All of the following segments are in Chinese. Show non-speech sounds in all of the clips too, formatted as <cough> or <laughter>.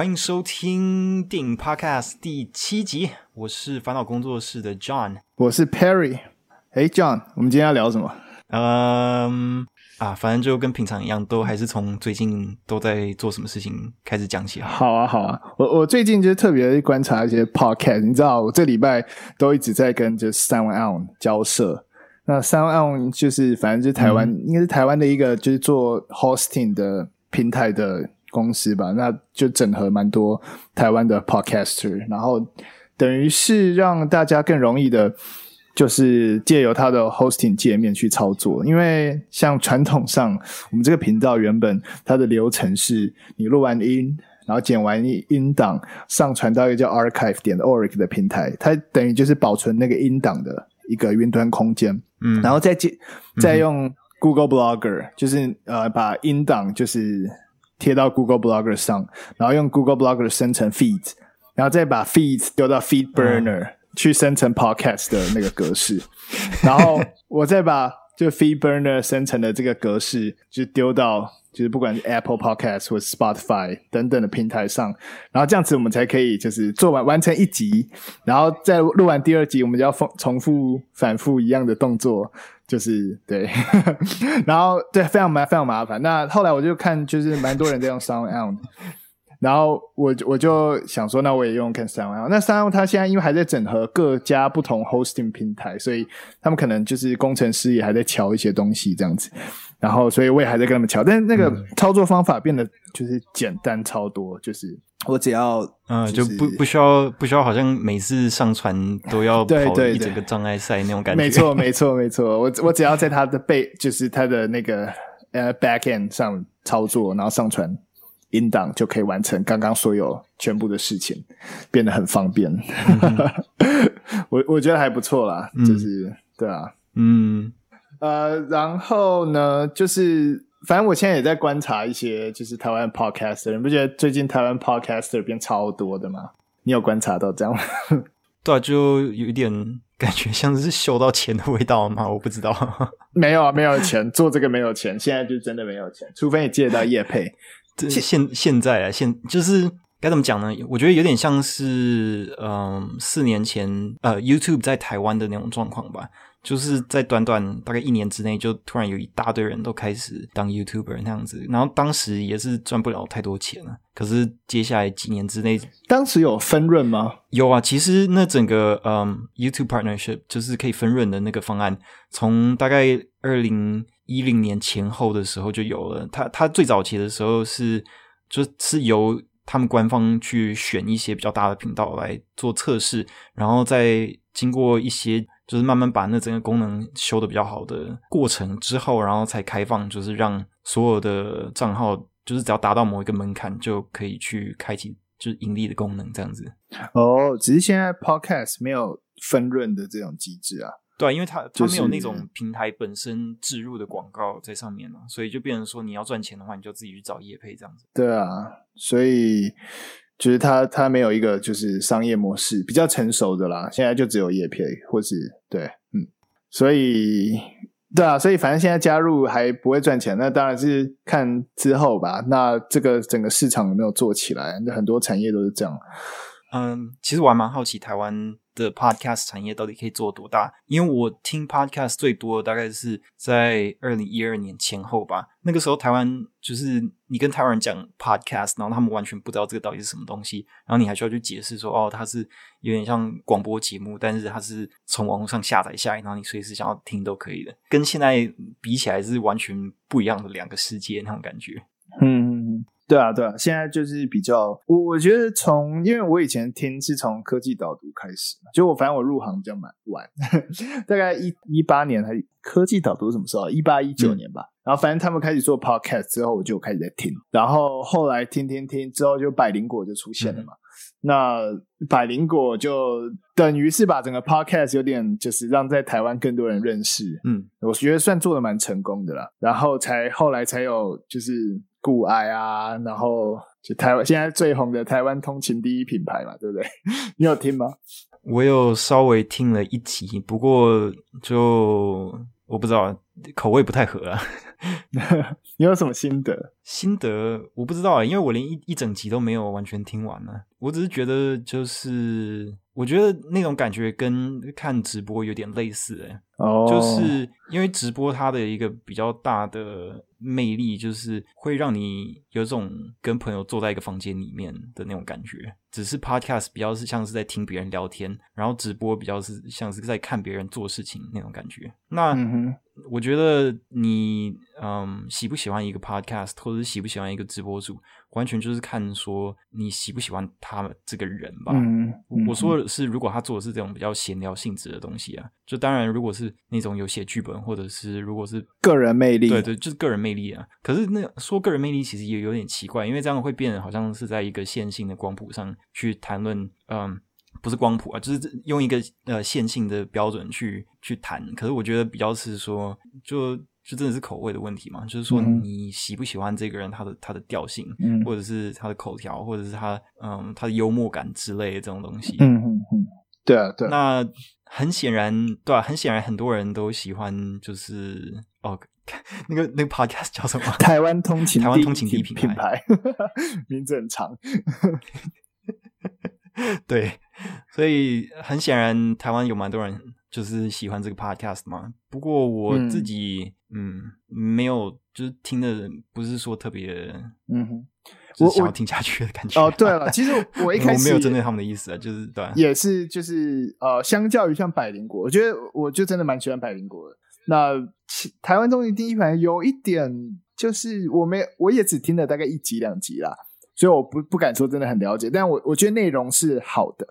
欢迎收听电影 Podcast 第七集，我是烦恼工作室的 John，我是 Perry。哎，John，我们今天要聊什么？嗯啊，反正就跟平常一样，都还是从最近都在做什么事情开始讲起。好啊，好啊，我我最近就特别观察一些 Podcast，你知道，我这礼拜都一直在跟就是 SoundOn 交涉。那 SoundOn 就是反正就是台湾，嗯、应该是台湾的一个就是做 hosting 的平台的。公司吧，那就整合蛮多台湾的 podcaster，然后等于是让大家更容易的，就是借由它的 hosting 界面去操作。因为像传统上，我们这个频道原本它的流程是，你录完音，然后剪完音档，上传到一个叫 archive 点 org 的平台，它等于就是保存那个音档的一个云端空间，嗯，然后再接再用 Google Blogger，就是呃把音档就是。贴到 Google Blogger 上，然后用 Google Blogger 生成 feed，然后再把 feed 丢到 FeedBurner、嗯、去生成 podcast 的那个格式，然后我再把就 fee burner 生成的这个格式就丢到就是不管是 Apple Podcast 或 Spotify 等等的平台上，然后这样子我们才可以就是做完完成一集，然后再录完第二集，我们就要重重复反复一样的动作。就是对，<laughs> 然后对，非常麻非常麻烦。那后来我就看，就是蛮多人在用 SoundOn，然后我我就想说，那我也用看 SoundOn。那 SoundOn 它现在因为还在整合各家不同 hosting 平台，所以他们可能就是工程师也还在乔一些东西这样子。然后，所以我也还在跟他们乔，但是那个操作方法变得就是简单超多，就是。我只要嗯，就不不需要不需要，好像每次上传都要 <laughs> 跑一整个障碍赛那种感觉。没错，没错，没错。我我只要在它的背，就是它的那个呃 back end 上操作，然后上传音档，就可以完成刚刚所有全部的事情，变得很方便。<laughs> 嗯、我我觉得还不错啦，就是、嗯、对啊，嗯呃，然后呢，就是。反正我现在也在观察一些，就是台湾 podcaster，你不觉得最近台湾 podcaster 变超多的吗？你有观察到这样吗？<laughs> 对啊，就有一点感觉像是嗅到钱的味道吗？我不知道。<laughs> 没有啊，没有钱做这个没有钱，现在就真的没有钱，除非你借到业配。现现在啊，现就是该怎么讲呢？我觉得有点像是嗯，四年前呃，YouTube 在台湾的那种状况吧。就是在短短大概一年之内，就突然有一大堆人都开始当 YouTuber 那样子，然后当时也是赚不了太多钱了。可是接下来几年之内，当时有分润吗？有啊，其实那整个嗯 YouTube Partnership 就是可以分润的那个方案，从大概二零一零年前后的时候就有了。它它最早期的时候是就是由他们官方去选一些比较大的频道来做测试，然后再经过一些。就是慢慢把那整个功能修得比较好的过程之后，然后才开放，就是让所有的账号，就是只要达到某一个门槛，就可以去开启就是盈利的功能，这样子。哦，只是现在 Podcast 没有分润的这种机制啊。对，因为它它没有那种平台本身置入的广告在上面了，所以就变成说你要赚钱的话，你就自己去找业配这样子。对啊，所以。就是它，它没有一个就是商业模式比较成熟的啦。现在就只有业配，或是对，嗯，所以对啊，所以反正现在加入还不会赚钱，那当然是看之后吧。那这个整个市场有没有做起来？那很多产业都是这样。嗯，其实我还蛮好奇台湾的 podcast 产业到底可以做多大？因为我听 podcast 最多大概是在二零一二年前后吧。那个时候台湾就是你跟台湾人讲 podcast，然后他们完全不知道这个到底是什么东西，然后你还需要去解释说，哦，它是有点像广播节目，但是它是从网络上下载下来，然后你随时想要听都可以的。跟现在比起来是完全不一样的两个世界那种感觉。嗯。对啊，对啊，现在就是比较我我觉得从，因为我以前听是从科技导读开始，就我反正我入行比较蛮晚，<laughs> 大概一一八年还科技导读什么时候？一八一九年吧。嗯、然后反正他们开始做 podcast 之后，我就开始在听。然后后来听听听之后，就百灵果就出现了嘛。嗯、那百灵果就等于是把整个 podcast 有点就是让在台湾更多人认识。嗯，我觉得算做的蛮成功的啦。然后才后来才有就是。股癌啊，然后就台湾现在最红的台湾通勤第一品牌嘛，对不对？<laughs> 你有听吗？我有稍微听了一集，不过就我不知道，口味不太合啊。<laughs> 你有什么心得？心得我不知道啊，因为我连一一整集都没有完全听完呢。我只是觉得，就是我觉得那种感觉跟看直播有点类似诶。哦，就是因为直播它的一个比较大的魅力，就是会让你有种跟朋友坐在一个房间里面的那种感觉。只是 podcast 比较是像是在听别人聊天，然后直播比较是像是在看别人做事情那种感觉。那我觉得你嗯喜不喜欢一个 podcast，或者是喜不喜欢一个直播主，完全就是看说你喜不喜欢他们这个人吧。嗯，我说的是，如果他做的是这种比较闲聊性质的东西啊，就当然如果是那种有写剧本，或者是如果是个人魅力，对对，就是个人魅力啊。可是那说个人魅力其实也有点奇怪，因为这样会变得好像是在一个线性的光谱上。去谈论，嗯，不是光谱啊，就是用一个呃线性的标准去去谈。可是我觉得比较是说，就就真的是口味的问题嘛，就是说你喜不喜欢这个人，他的他的调性，嗯，或者是他的口条，或者是他嗯他的幽默感之类的这种东西。嗯嗯嗯，对啊对啊。那很显然，对啊，很显然很多人都喜欢，就是哦，那个那个 podcast 叫什么？台湾通勤，台湾通勤第一品牌，品 <laughs> 牌名字很长。<laughs> 对，所以很显然，台湾有蛮多人就是喜欢这个 podcast 嘛。不过我自己，嗯，嗯没有，就是听的不是说特别，嗯哼，我想要听下去的感觉。哦，对了，其实我一 <laughs> 开始我没有针对他们的意思啊，就是对，也是就是呃，相较于像百灵果，我觉得我就真的蛮喜欢百灵果的。那台湾综艺第一排有一点，就是我没，我也只听了大概一集两集啦。所以我不不敢说真的很了解，但我我觉得内容是好的，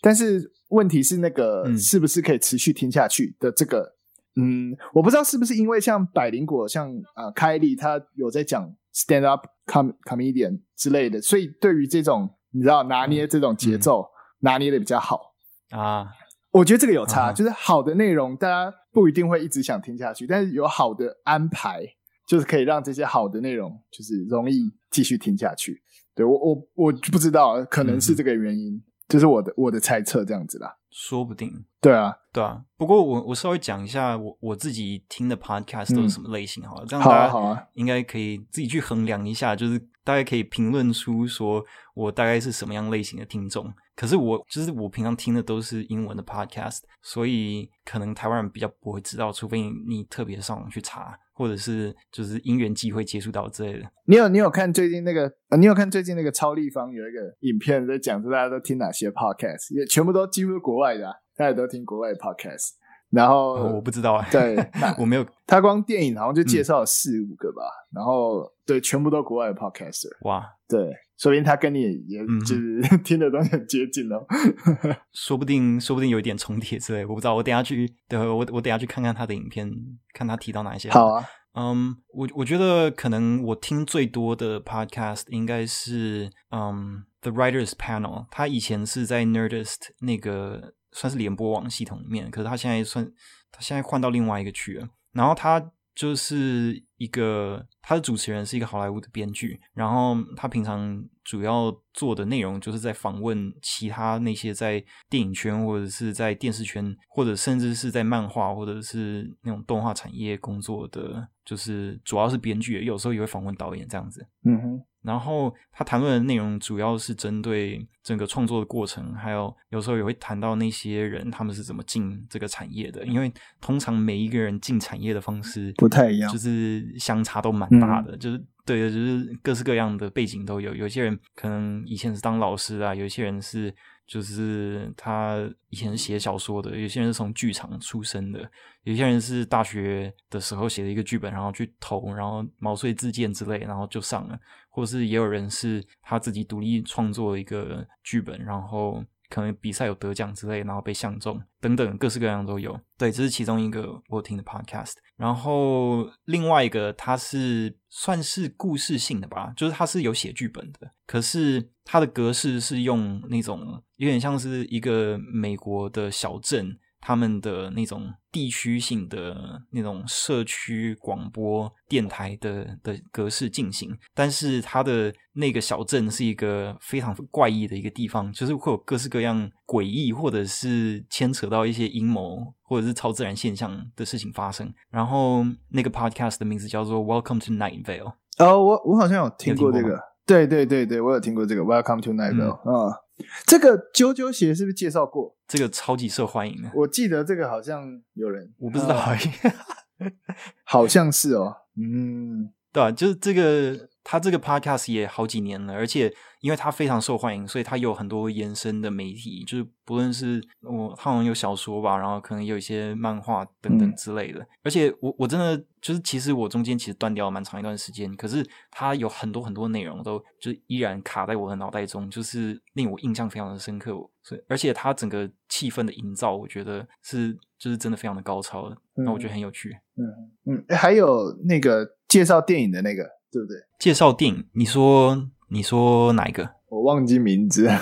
但是问题是那个是不是可以持续听下去的这个，嗯，嗯，我不知道是不是因为像百灵果，像啊凯莉他有在讲 stand up com comedian 之类的，所以对于这种你知道拿捏这种节。奏、嗯、拿捏的比较好啊，我觉得这个有差，啊、就是好的内容大家不一定会一直想听下去，但是有好的安排，就是可以让这些好的内容就是容易继续听下去。对，我我我不知道，可能是这个原因，这、嗯、是我的我的猜测，这样子啦。说不定。对啊，对啊。不过我我稍微讲一下我我自己听的 podcast 都是什么类型好了，嗯、这样大家应该可以自己去衡量一下，就是大概可以评论出说我大概是什么样类型的听众。可是我就是我平常听的都是英文的 podcast，所以可能台湾人比较不会知道，除非你，你特别上网去查。或者是就是因缘际会接触到之类的。你有你有看最近那个？你有看最近那个超立方有一个影片在讲，说大家都听哪些 podcast，也全部都几乎是国外的，啊，大家都听国外的 podcast。然后、哦、我不知道啊，对，<laughs> 我没有。他光电影好像就介绍了四五个吧，嗯、然后对，全部都国外的 podcaster。哇，对，说不定他跟你也就是、嗯、听的东西很接近哦。<laughs> 说不定，说不定有一点重叠之类，我不知道。我等下去，对，我我等下去看看他的影片，看他提到哪一些。好啊，嗯，我我觉得可能我听最多的 podcast 应该是嗯 The Writers Panel，他以前是在 Nerdist 那个。算是联播网系统里面，可是他现在算，他现在换到另外一个去了。然后他就是一个，他的主持人是一个好莱坞的编剧，然后他平常主要做的内容就是在访问其他那些在电影圈或者是在电视圈，或者甚至是在漫画或者是那种动画产业工作的，就是主要是编剧，有时候也会访问导演这样子。嗯哼。然后他谈论的内容主要是针对整个创作的过程，还有有时候也会谈到那些人他们是怎么进这个产业的。因为通常每一个人进产业的方式不太一样，就是相差都蛮大的。嗯、就是对的，就是各式各样的背景都有。有些人可能以前是当老师啊，有些人是就是他以前是写小说的，有些人是从剧场出身的，有些人是大学的时候写了一个剧本，然后去投，然后毛遂自荐之类，然后就上了。或是也有人是他自己独立创作一个剧本，然后可能比赛有得奖之类，然后被相中等等，各式各样都有。对，这是其中一个我听的 podcast。然后另外一个，它是算是故事性的吧，就是它是有写剧本的，可是它的格式是用那种有点像是一个美国的小镇。他们的那种地区性的那种社区广播电台的的格式进行，但是它的那个小镇是一个非常怪异的一个地方，就是会有各式各样诡异或者是牵扯到一些阴谋或者是超自然现象的事情发生。然后那个 podcast 的名字叫做 Welcome to Night Vale。哦，我我好像有听过这个，对对对对，我有听过这个 Welcome to Night Vale。嗯。哦这个啾啾鞋是不是介绍过？这个超级受欢迎的，我记得这个好像有人，我不知道 <laughs> 好像是哦，嗯，对啊，就是这个。他这个 podcast 也好几年了，而且因为他非常受欢迎，所以他有很多延伸的媒体，就是不论是我他好像有小说吧，然后可能有一些漫画等等之类的。嗯、而且我我真的就是，其实我中间其实断掉了蛮长一段时间，可是他有很多很多内容都就是依然卡在我的脑袋中，就是令我印象非常的深刻。所以而且他整个气氛的营造，我觉得是就是真的非常的高超的，那、嗯、我觉得很有趣。嗯嗯，还有那个介绍电影的那个。对不对？介绍电影，你说你说哪一个？我忘记名字。<laughs>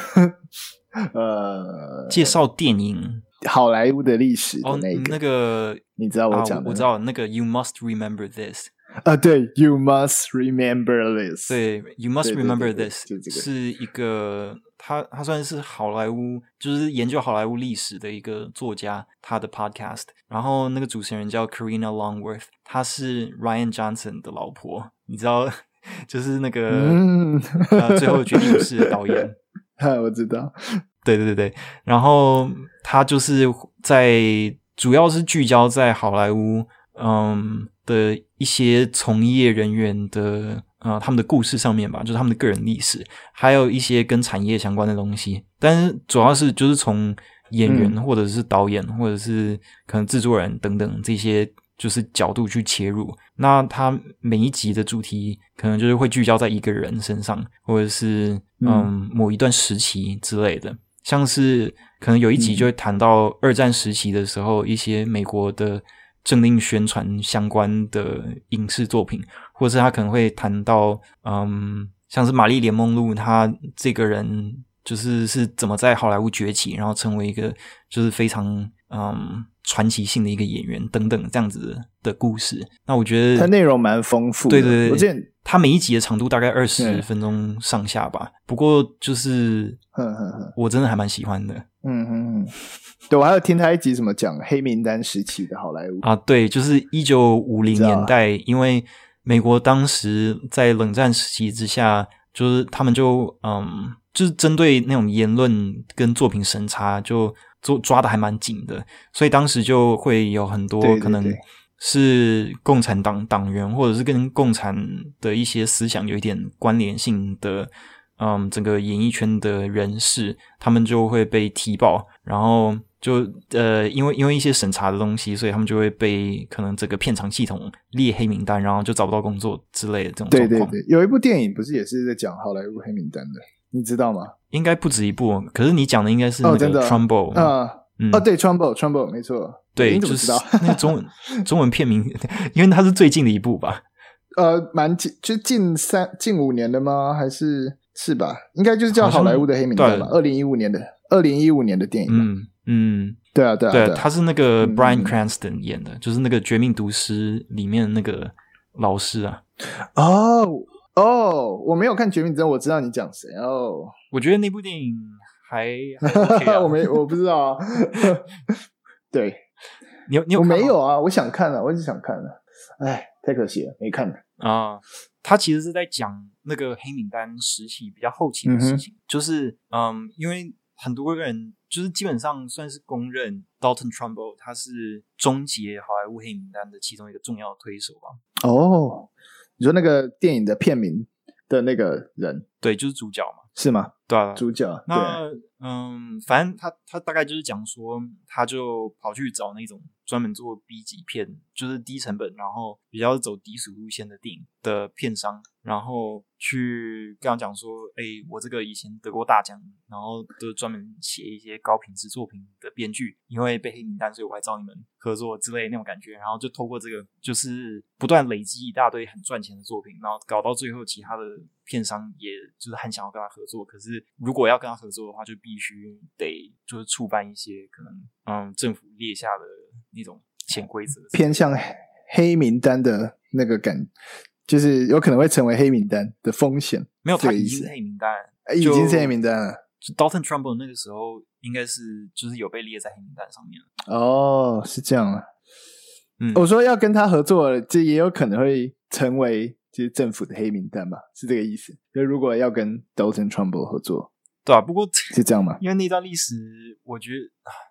呃，介绍电影，好莱坞的历史的那那个你知道我讲的，啊，我知道那个 You must remember this。啊，对，You must remember this。对，You must remember this 是一个他他算是好莱坞，就是研究好莱坞历史的一个作家，他的 podcast。然后那个主持人叫 Karina Longworth，她是 Ryan Johnson 的老婆，你知道，<laughs> 就是那个、嗯呃、最后的绝地武士的导演。<laughs> 哈，我知道。对对对对，然后他就是在主要是聚焦在好莱坞，嗯。的一些从业人员的呃，他们的故事上面吧，就是他们的个人历史，还有一些跟产业相关的东西。但是主要是就是从演员或者是导演、嗯、或者是可能制作人等等这些就是角度去切入。那他每一集的主题可能就是会聚焦在一个人身上，或者是嗯，嗯某一段时期之类的。像是可能有一集就会谈到二战时期的时候，一些美国的。政令宣传相关的影视作品，或者是他可能会谈到，嗯，像是玛丽莲梦露，她这个人就是是怎么在好莱坞崛起，然后成为一个就是非常嗯传奇性的一个演员等等这样子的故事。那我觉得它内容蛮丰富的，对对对，它每一集的长度大概二十分钟上下吧。不过就是，我真的还蛮喜欢的。嗯嗯嗯。对，我还有听他一集什么讲黑名单时期的好莱坞啊，对，就是一九五零年代，因为美国当时在冷战时期之下，就是他们就嗯，就是针对那种言论跟作品审查，就做抓的还蛮紧的，所以当时就会有很多可能是共产党党员，或者是跟共产的一些思想有一点关联性的，嗯，整个演艺圈的人士，他们就会被踢爆，然后。就呃，因为因为一些审查的东西，所以他们就会被可能整个片场系统列黑名单，然后就找不到工作之类的这种状况。对对对，有一部电影不是也是在讲好莱坞黑名单的，你知道吗？应该不止一部，可是你讲的应该是那个 Trumbo 啊，嗯，哦对，Trumbo Trumbo 没错，对，就是那个中文 <laughs> 中文片名，因为它是最近的一部吧？呃，蛮近，就近三近五年的吗？还是是吧？应该就是叫好莱坞的黑名单吧？二零一五年的二零一五年的电影。嗯。嗯，对啊，对啊，对，他是那个 Brian Cranston 演的，嗯，就是那个《绝命毒师》里面的那个老师啊。哦哦，我没有看《绝命毒师》，我知道你讲谁哦。我觉得那部电影还，还 <laughs> OK 啊，我没我不知道啊。<laughs> 对，你有你有我没有啊？我想看了，我一直想看了，哎，太可惜了，没看了啊。他其实是在讲那个黑名单时期比较后期的事情，嗯，就是嗯，因为很多人。就是基本上算是公认，Dalton Trumbo 他是终结好莱坞黑名单的其中一个重要推手吧？哦，你说那个电影的片名的那个人，对，就是主角嘛，是吗？对啊，主角。那嗯，反正他他大概就是讲说，他就跑去找那种专门做 B 级片，就是低成本，然后比较走低俗路线的电影的片商，然后。去跟他讲说，哎、我这个以前得过大奖，然后都专门写一些高品质作品的编剧，因为被黑名单，所以我还找你们合作之类那种感觉。然后就透过这个，就是不断累积一大堆很赚钱的作品，然后搞到最后，其他的片商也就是很想要跟他合作。可是如果要跟他合作的话，就必必须得就是触犯一些可能嗯政府列下的那种潜规则，偏向黑名单的那个感，就是有可能会成为黑名单的风险。没有，他已经是黑名单，已经是黑名单了。就 Dalton Trumbo 那个时候应该是就是有被列在黑名单上面了。哦，是这样啊。嗯，我说要跟他合作，这也有可能会成为就是政府的黑名单嘛，是这个意思。就如果要跟 Dalton Trumbo 合作，对啊，不过是这样嘛？因为那段历史，我觉得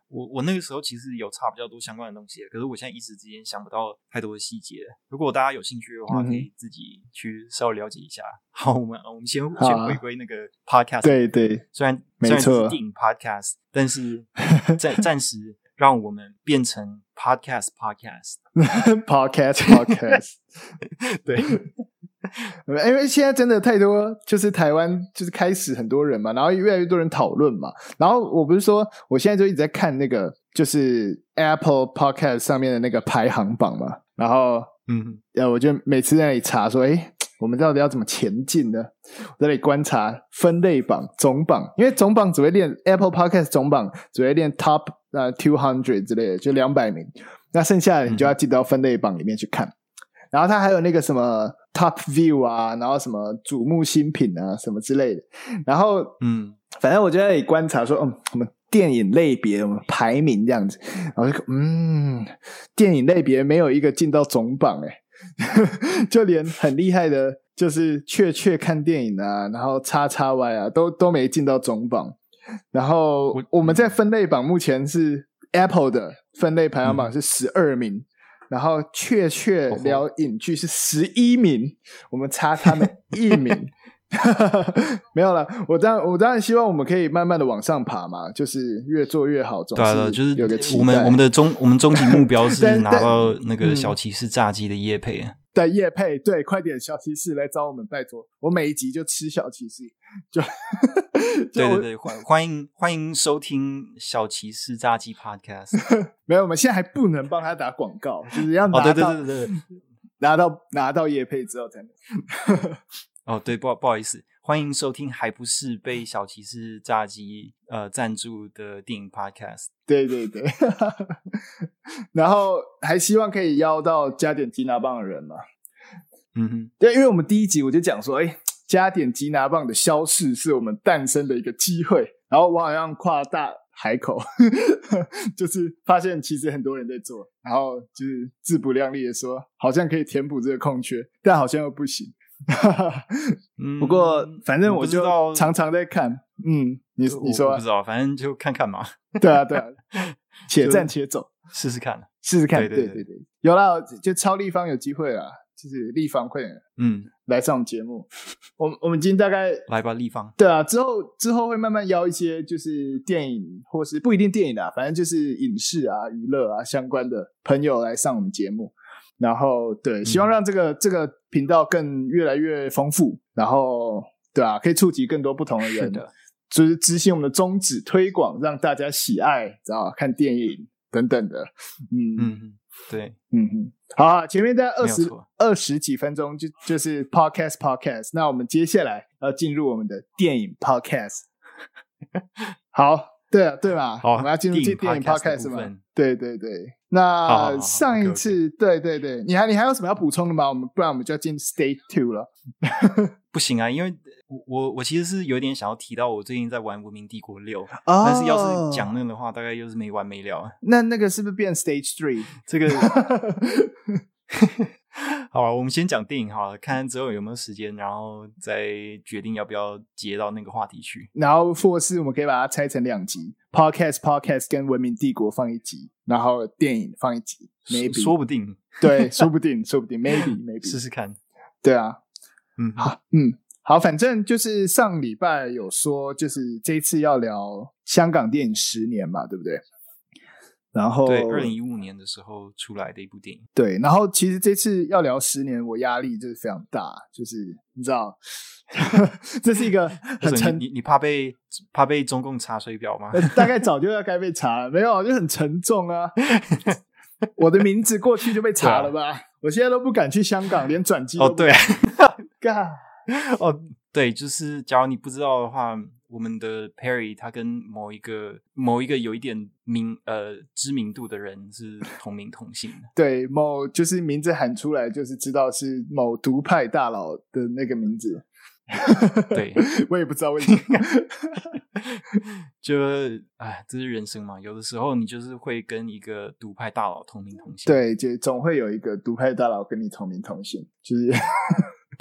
我我那个时候其实有差比较多相关的东西，可是我现在一时之间想不到太多的细节。如果大家有兴趣的话，可以自己去稍微了解一下。嗯、好，我们我们先、啊、先回归那个 podcast。对对，虽然没错，虽然是电影 podcast，但是 <laughs> 暂暂时。让我们变成 podcast podcast <laughs> podcast podcast，<laughs> 对，因为现在真的太多，就是台湾就是开始很多人嘛，然后越来越多人讨论嘛，然后我不是说我现在就一直在看那个就是 Apple Podcast 上面的那个排行榜嘛，然后嗯，呃，我就每次在那里查说，哎。我们到底要怎么前进呢？我在这里观察分类榜总榜，因为总榜只会练 Apple Podcast 总榜只会练 Top 呃 Two Hundred 之类的，就两百名。那剩下的你就要进到分类榜里面去看。嗯、然后它还有那个什么 Top View 啊，然后什么瞩目新品啊，什么之类的。然后嗯，反正我就在观察说，嗯，什么电影类别，我们排名这样子。然后就嗯，电影类别没有一个进到总榜诶、欸 <laughs> 就连很厉害的，就是雀雀看电影啊，然后叉叉 Y 啊，都都没进到总榜。然后我们在分类榜目前是 Apple 的分类排行榜是十二名，嗯、然后雀雀聊影剧是十一名，我们差他们一名。<laughs> 没有了，我当然我当然希望我们可以慢慢的往上爬嘛，就是越做越好。总是就是有个我们我们的终我们终极目标是 <laughs> 拿到那个小骑士炸鸡的叶配啊。对业配，对，快点小骑士来找我们，拜托，我每一集就吃小骑士，就，就对对对，欢欢迎欢迎收听小骑士炸鸡 Podcast。<laughs> 没有，我们现在还不能帮他打广告，就是要拿到、哦、对对对对对拿到拿到叶配之后才能。哦，对，不不好意思，欢迎收听还不是被小骑士炸鸡呃赞助的电影 podcast。对对对，<laughs> 然后还希望可以邀到加点吉拿棒的人嘛。嗯哼，对，因为我们第一集我就讲说，哎，加点吉拿棒的消逝是我们诞生的一个机会。然后我好像夸大海口，<laughs> 就是发现其实很多人在做，然后就是自不量力的说，好像可以填补这个空缺，但好像又不行。哈哈，不过反正我就常常在看，嗯，你你说，我不知道，反正就看看嘛。对啊，对啊，<laughs> 且战且走，试试看，试试看，对对对对，有了，就超立方有机会了，就是立方会，嗯，来上节目。我我们今天大概来吧，立方。对啊，之后之后会慢慢邀一些，就是电影或是不一定电影啊，反正就是影视啊、娱乐啊相关的朋友来上我们节目。然后对，希望让这个、嗯、这个频道更越来越丰富，然后对啊，可以触及更多不同的人的，就是执行我们的宗旨，推广让大家喜爱，知道看电影等等的，嗯嗯，对，嗯嗯，好啊，前面在二十二十几分钟就就是 podcast podcast，那我们接下来要进入我们的电影 podcast，<laughs> 好，对啊，对吧？好，我们要进入这电影 podcast 嘛？对对对。那上一次，对对对，你还你还有什么要补充的吗？我们不然我们就要进 State Two 了。<laughs> 不行啊，因为我我我其实是有点想要提到我最近在玩《文明帝国六》，但是要是讲那个的话，大概又是没完没了。那那个是不是变 Stage Three？<laughs> 这个。<laughs> 好啊，我们先讲电影好了，看看之后有没有时间，然后再决定要不要接到那个话题去。然后或是我们可以把它拆成两集，Podcast Podcast 跟《文明帝国》放一集，然后电影放一集，maybe，说不定，对，说不定，说不定，maybe maybe <laughs> 试试看，对啊，嗯，好，嗯，好，反正就是上礼拜有说，就是这一次要聊香港电影十年嘛，对不对？然后，对，二零一五年的时候出来的一部电影。对，然后其实这次要聊十年，我压力就是非常大，就是你知道，<laughs> 这是一个很沉，你你怕被怕被中共查水表吗？大概早就要该被查了，没有，就很沉重啊。<laughs> 我的名字过去就被查了吧？啊、我现在都不敢去香港，连转机。哦，对，<laughs> 干，<laughs> 哦，对，就是假如你不知道的话。我们的 Perry 他跟某一个某一个有一点名呃知名度的人是同名同姓的。对，某就是名字喊出来就是知道是某独派大佬的那个名字。<laughs> 对，我也不知道为什么。<laughs> 就哎，这是人生嘛，有的时候你就是会跟一个独派大佬同名同姓。对，就总会有一个独派大佬跟你同名同姓，就是。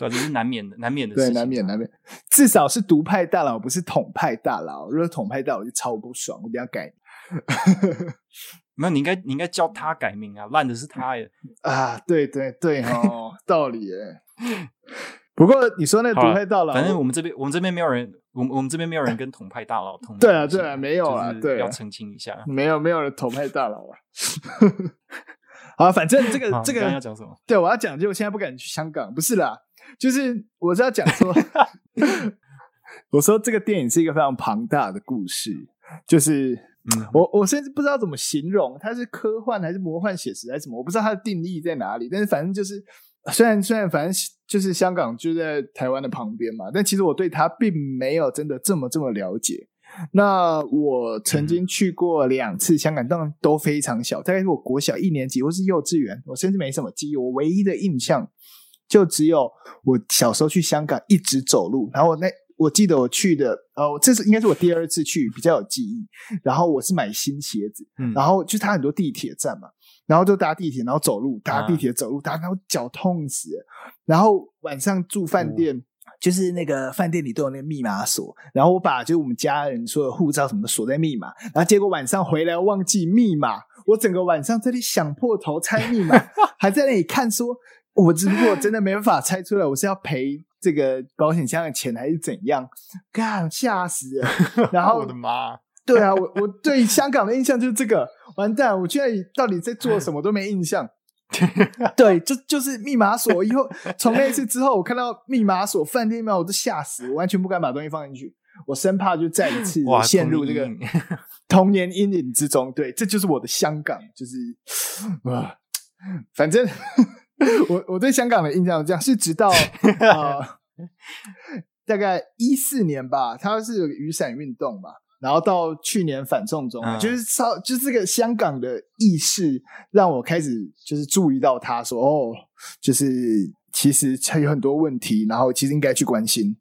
对，这是难免的，难免的事情。对，难免，难免。至少是独派大佬，不是统派大佬。如果统派大佬就超不爽，我一定要改。<laughs> 没有，你应该，你应该叫他改名啊！烂的是他耶。啊，对对对，哦，<laughs> 道理耶。不过你说那个独派大佬，反正我们这边，我们这边没有人，我们我们这边没有人跟统派大佬同。对啊，对啊，没有啊，对，要澄清一下，没有，没有人统派大佬啊。<laughs> 好，反正这个这个要讲什么？对，我要讲，就我现在不敢去香港，不是啦。就是我是要讲说，<laughs> 我说这个电影是一个非常庞大的故事，就是我我甚至不知道怎么形容，它是科幻还是魔幻写实还是什么，我不知道它的定义在哪里。但是反正就是，虽然虽然反正就是香港就在台湾的旁边嘛，但其实我对它并没有真的这么这么了解。那我曾经去过两次香港，当然都非常小，大概是我国小一年级或是幼稚园，我甚至没什么记忆，我唯一的印象。就只有我小时候去香港一直走路，然后我那我记得我去的，呃，这是应该是我第二次去，比较有记忆。然后我是买新鞋子，嗯，然后就它很多地铁站嘛，然后就搭地铁，然后走路，搭地铁走路，搭，然后脚痛死了。然后晚上住饭店，嗯，就是那个饭店里都有那个密码锁，然后我把就是我们家人所有护照什么的锁在密码，然后结果晚上回来忘记密码，我整个晚上这里想破头猜密码，<laughs> 还在那里看说。我只不过真的没办法猜出来，我是要赔这个保险箱的钱还是怎样？干，吓死了！然后 <laughs> 我的妈，对啊，我我对香港的印象就是这个，完蛋！我现在到底在做什么都没印象。<laughs> 对，就就是密码锁。以后从那一次之后，我看到密码锁、饭店密码，我都吓死，我完全不敢把东西放进去，我生怕就再一次陷入这个童年阴影之中。对，这就是我的香港，就是 <sighs> 啊，反正。<laughs> 我我对香港的印象是这样，是直到 <laughs> 呃大概一四年吧，它是有雨伞运动嘛，然后到去年反送中，嗯、就是稍就是这个香港的意识让我开始就是注意到他说哦，就是其实还有很多问题，然后其实应该去关心。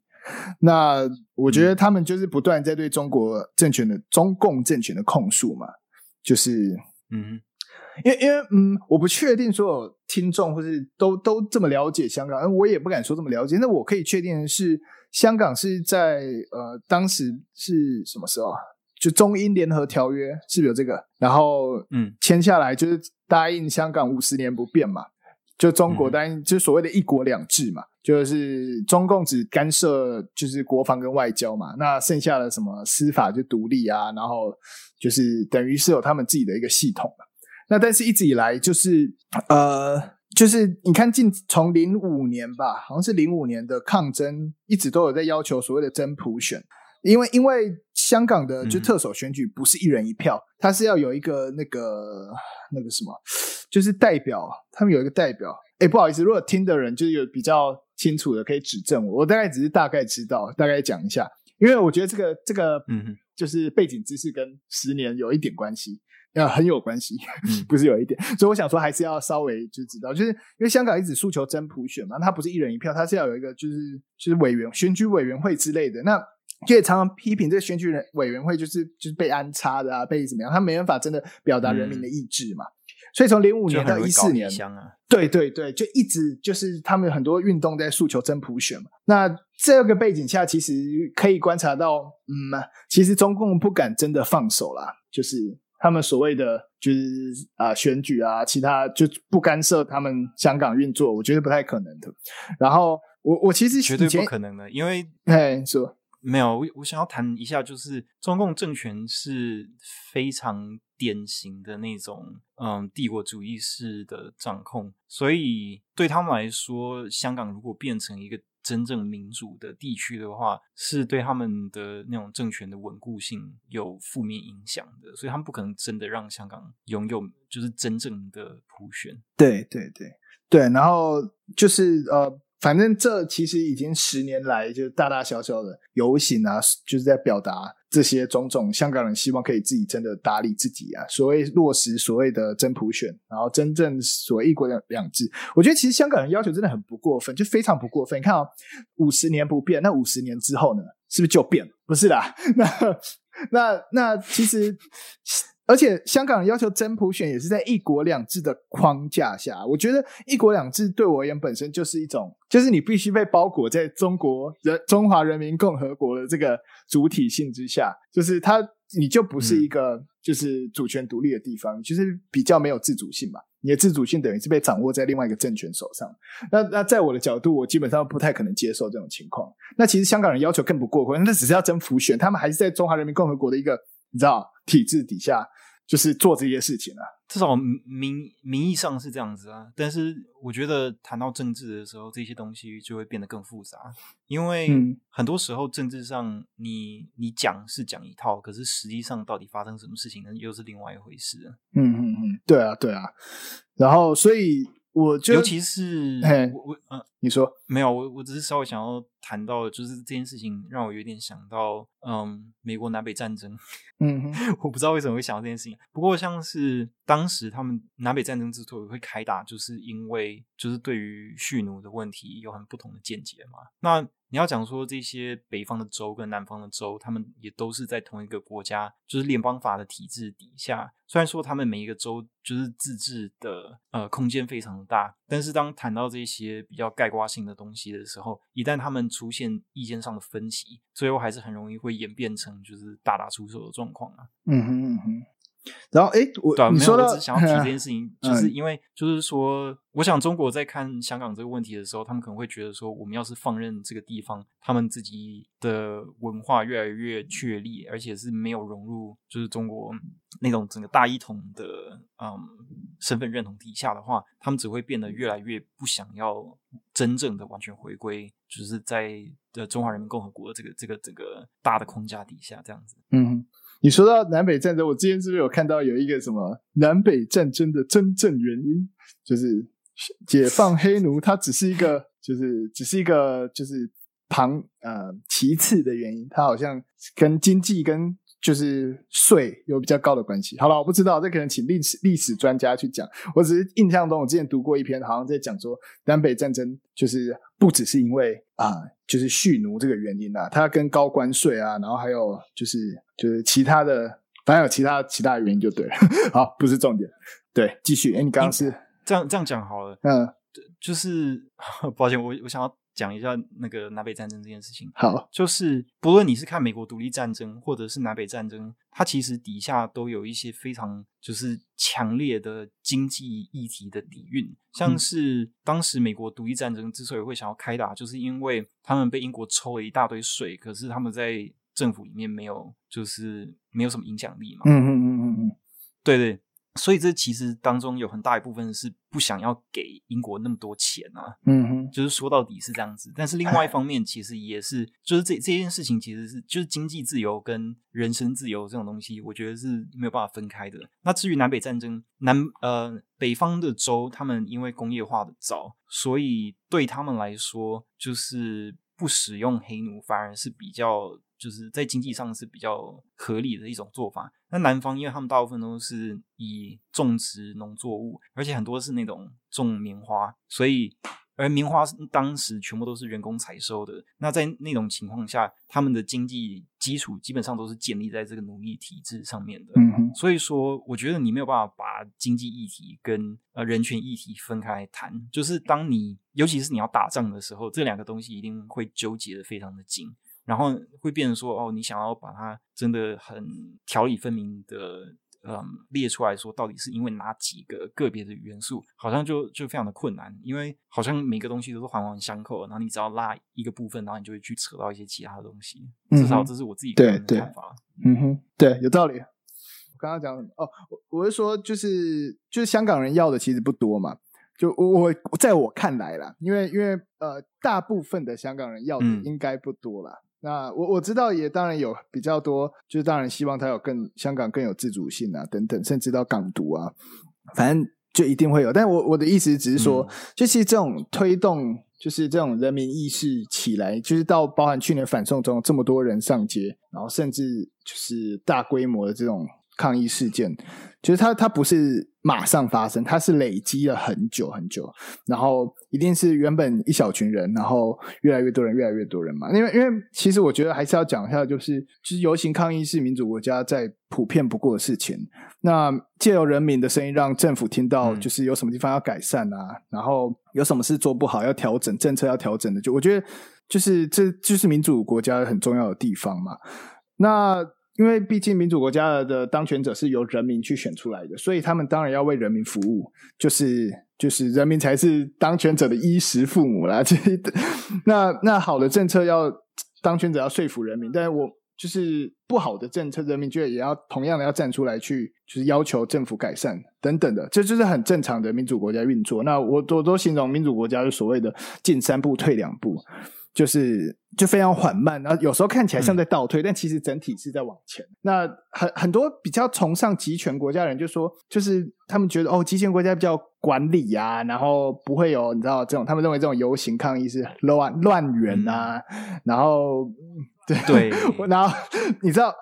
那我觉得他们就是不断在对中国政权的中共政权的控诉嘛，就是嗯。因为因为嗯，我不确定所有听众或是都都这么了解香港，我也不敢说这么了解。那我可以确定的是，香港是在呃当时是什么时候？就中英联合条约是不是有这个？然后嗯，签下来就是答应香港五十年不变嘛。就中国答应，嗯、就所谓的一国两制嘛，就是中共只干涉就是国防跟外交嘛，那剩下的什么司法就独立啊，然后就是等于是有他们自己的一个系统嘛。那但是一直以来就是呃，就是你看，近从零五年吧，好像是零五年的抗争，一直都有在要求所谓的真普选，因为因为香港的就特首选举不是一人一票，它是要有一个那个那个什么，就是代表，他们有一个代表。哎，不好意思，如果听的人就是有比较清楚的，可以指正我。我大概只是大概知道，大概讲一下，因为我觉得这个这个嗯，就是背景知识跟十年有一点关系。要很有关系，<laughs> 不是有一点，所以我想说还是要稍微就知道，就是因为香港一直诉求真普选嘛，它不是一人一票，它是要有一个就是就是委员选举委员会之类的。那就也常常批评这个选举人委员会就是就是被安插的啊，被怎么样，他没办法真的表达人民的意志嘛。嗯、所以从零五年到一四年，啊、对对对，就一直就是他们有很多运动在诉求真普选嘛。那这个背景下，其实可以观察到，嗯，其实中共不敢真的放手啦，就是。他们所谓的就是啊、呃、选举啊，其他就不干涉他们香港运作，我觉得不太可能的。然后我我其实绝对不可能的，因为哎说没有我我想要谈一下，就是中共政权是非常典型的那种嗯帝国主义式的掌控，所以对他们来说，香港如果变成一个。真正民主的地区的话，是对他们的那种政权的稳固性有负面影响的，所以他们不可能真的让香港拥有就是真正的普选。对对对对，然后就是呃，反正这其实已经十年来，就是大大小小的游行啊，就是在表达这些种种香港人希望可以自己真的打理自己啊，所谓落实所谓的真普选，然后真正所谓一国两两制。我觉得其实香港人要求真的很不过分，就非常不过分。你看啊，五十年不变，那五十年之后呢，是不是就变？不是啦，<laughs> 那那那其实。而且香港人要求真普选，也是在一国两制的框架下。我觉得一国两制对我而言本身就是一种，就是你必须被包裹在中国人中华人民共和国的这个主体性之下，就是它你就不是一个就是主权独立的地方，其实、嗯、比较没有自主性嘛。你的自主性等于是被掌握在另外一个政权手上。那那在我的角度，我基本上不太可能接受这种情况。那其实香港人要求更不过关，那只是要真普选，他们还是在中华人民共和国的一个你知道体制底下。就是做这些事情啊，至少名名义上是这样子啊。但是我觉得谈到政治的时候，这些东西就会变得更复杂，因为很多时候政治上你你讲是讲一套，可是实际上到底发生什么事情呢，又是另外一回事。嗯嗯嗯，对啊对啊。然后所以我就尤其是我我嗯，你说没有，我我只是稍微想要谈到，就是这件事情让我有点想到，嗯，美国南北战争。嗯，<laughs> 我不知道为什么会想到这件事情。不过，像是当时他们南北战争之所以会开打，就是因为就是对于蓄奴的问题有很不同的见解嘛。那你要讲说这些北方的州跟南方的州，他们也都是在同一个国家，就是联邦法的体制底下。虽然说他们每一个州就是自治的呃空间非常大，但是当谈到这些比较概括性的东西的时候，一旦他们出现意见上的分歧，最后还是很容易会演变成就是大打出手的状况啊。嗯哼嗯哼。然后，哎，我对、啊、你说没有，我只想要提这件事情，就 <laughs> 是因为，就是说，我想中国在看香港这个问题的时候，他们可能会觉得说，我们要是放任这个地方，他们自己的文化越来越确立，而且是没有融入，就是中国那种整个大一统的嗯身份认同底下的话，他们只会变得越来越不想要真正的完全回归，就是在的中华人民共和国这个这个这个大的框架底下这样子。嗯。你说到南北战争，我之前是不是有看到有一个什么南北战争的真正原因，就是解放黑奴，它只是一个，就是只是一个，就是旁呃其次的原因，它好像跟经济跟。就是税有比较高的关系。好了，我不知道，这可能请历史历史专家去讲。我只是印象中，我之前读过一篇，好像在讲说南北战争就是不只是因为啊，就是蓄奴这个原因啊，它跟高关税啊，然后还有就是就是其他的，反正有其他其他的原因就对了。<laughs> 好，不是重点。对，继续。哎，你刚刚是这样这样讲好了。嗯，就是 <laughs> 抱歉，我我想要。讲一下那个南北战争这件事情。好，就是不论你是看美国独立战争，或者是南北战争，它其实底下都有一些非常就是强烈的经济议题的底蕴。像是当时美国独立战争之所以会想要开打，就是因为他们被英国抽了一大堆税，可是他们在政府里面没有，就是没有什么影响力嘛。嗯嗯嗯嗯嗯，对对。所以这其实当中有很大一部分是不想要给英国那么多钱啊，嗯哼，就是说到底是这样子。但是另外一 <laughs> 方面，其实也是，就是这这件事情其实是就是经济自由跟人身自由这种东西，我觉得是没有办法分开的。那至于南北战争，南呃北方的州，他们因为工业化的早，所以对他们来说，就是不使用黑奴反而是比较。就是在经济上是比较合理的一种做法。那南方，因为他们大部分都是以种植农作物，而且很多是那种种棉花，所以而棉花当时全部都是人工采收的。那在那种情况下，他们的经济基础基本上都是建立在这个奴隶体制上面的。嗯。所以说，我觉得你没有办法把经济议题跟呃人权议题分开来谈。就是当你，尤其是你要打仗的时候，这两个东西一定会纠结得非常的紧。然后会变成说，哦，你想要把它真的很条理分明的，嗯，列出来说，到底是因为哪几个个别的元素，好像就就非常的困难，因为好像每个东西都是环环相扣，然后你只要拉一个部分，然后你就会去扯到一些其他的东西。至少这是我自己个人的看法。嗯哼，对，有道理。我刚刚讲哦，我我是说，就是就是香港人要的其实不多嘛，就我我在我看来啦，因为因为呃，大部分的香港人要的应该不多啦。嗯那我我知道，也当然有比较多，就是当然希望他有更香港更有自主性啊，等等，甚至到港独啊，反正就一定会有。但我我的意思只是说，嗯、就其实这种推动就是这种人民意识起来，就是到包含去年反送中这么多人上街，然后甚至就是大规模的这种抗议事件，就是它它不是马上发生，它是累积了很久很久，然后一定是原本一小群人，然后越来越多人，越来越多人嘛。因为因为其实我觉得还是要讲一下，就是就是游行抗议是民主国家在普遍不过的事情。那借由人民的声音，让政府听到，就是有什么地方要改善啊，嗯、然后有什么事做不好要调整，政策要调整的，就我觉得就是这就是民主国家很重要的地方嘛。那。因为毕竟民主国家的当权者是由人民去选出来的，所以他们当然要为人民服务，就是就是人民才是当权者的衣食父母啦。<laughs> 这那那好的政策要当权者要说服人民，但是我就是不好的政策，人民觉得也要同样的要站出来去，就是要求政府改善等等的，这就是很正常的民主国家运作。那我我都形容民主国家是所谓的进三步退两步。就是就非常缓慢，然后有时候看起来像在倒退，嗯、但其实整体是在往前。那很很多比较崇尚集权国家的人就说，就是他们觉得哦，集权国家比较管理啊，然后不会有你知道这种，他们认为这种游行抗议是乱乱源啊，<laughs> 嗯、<laughs> 然后对对，然后你知道，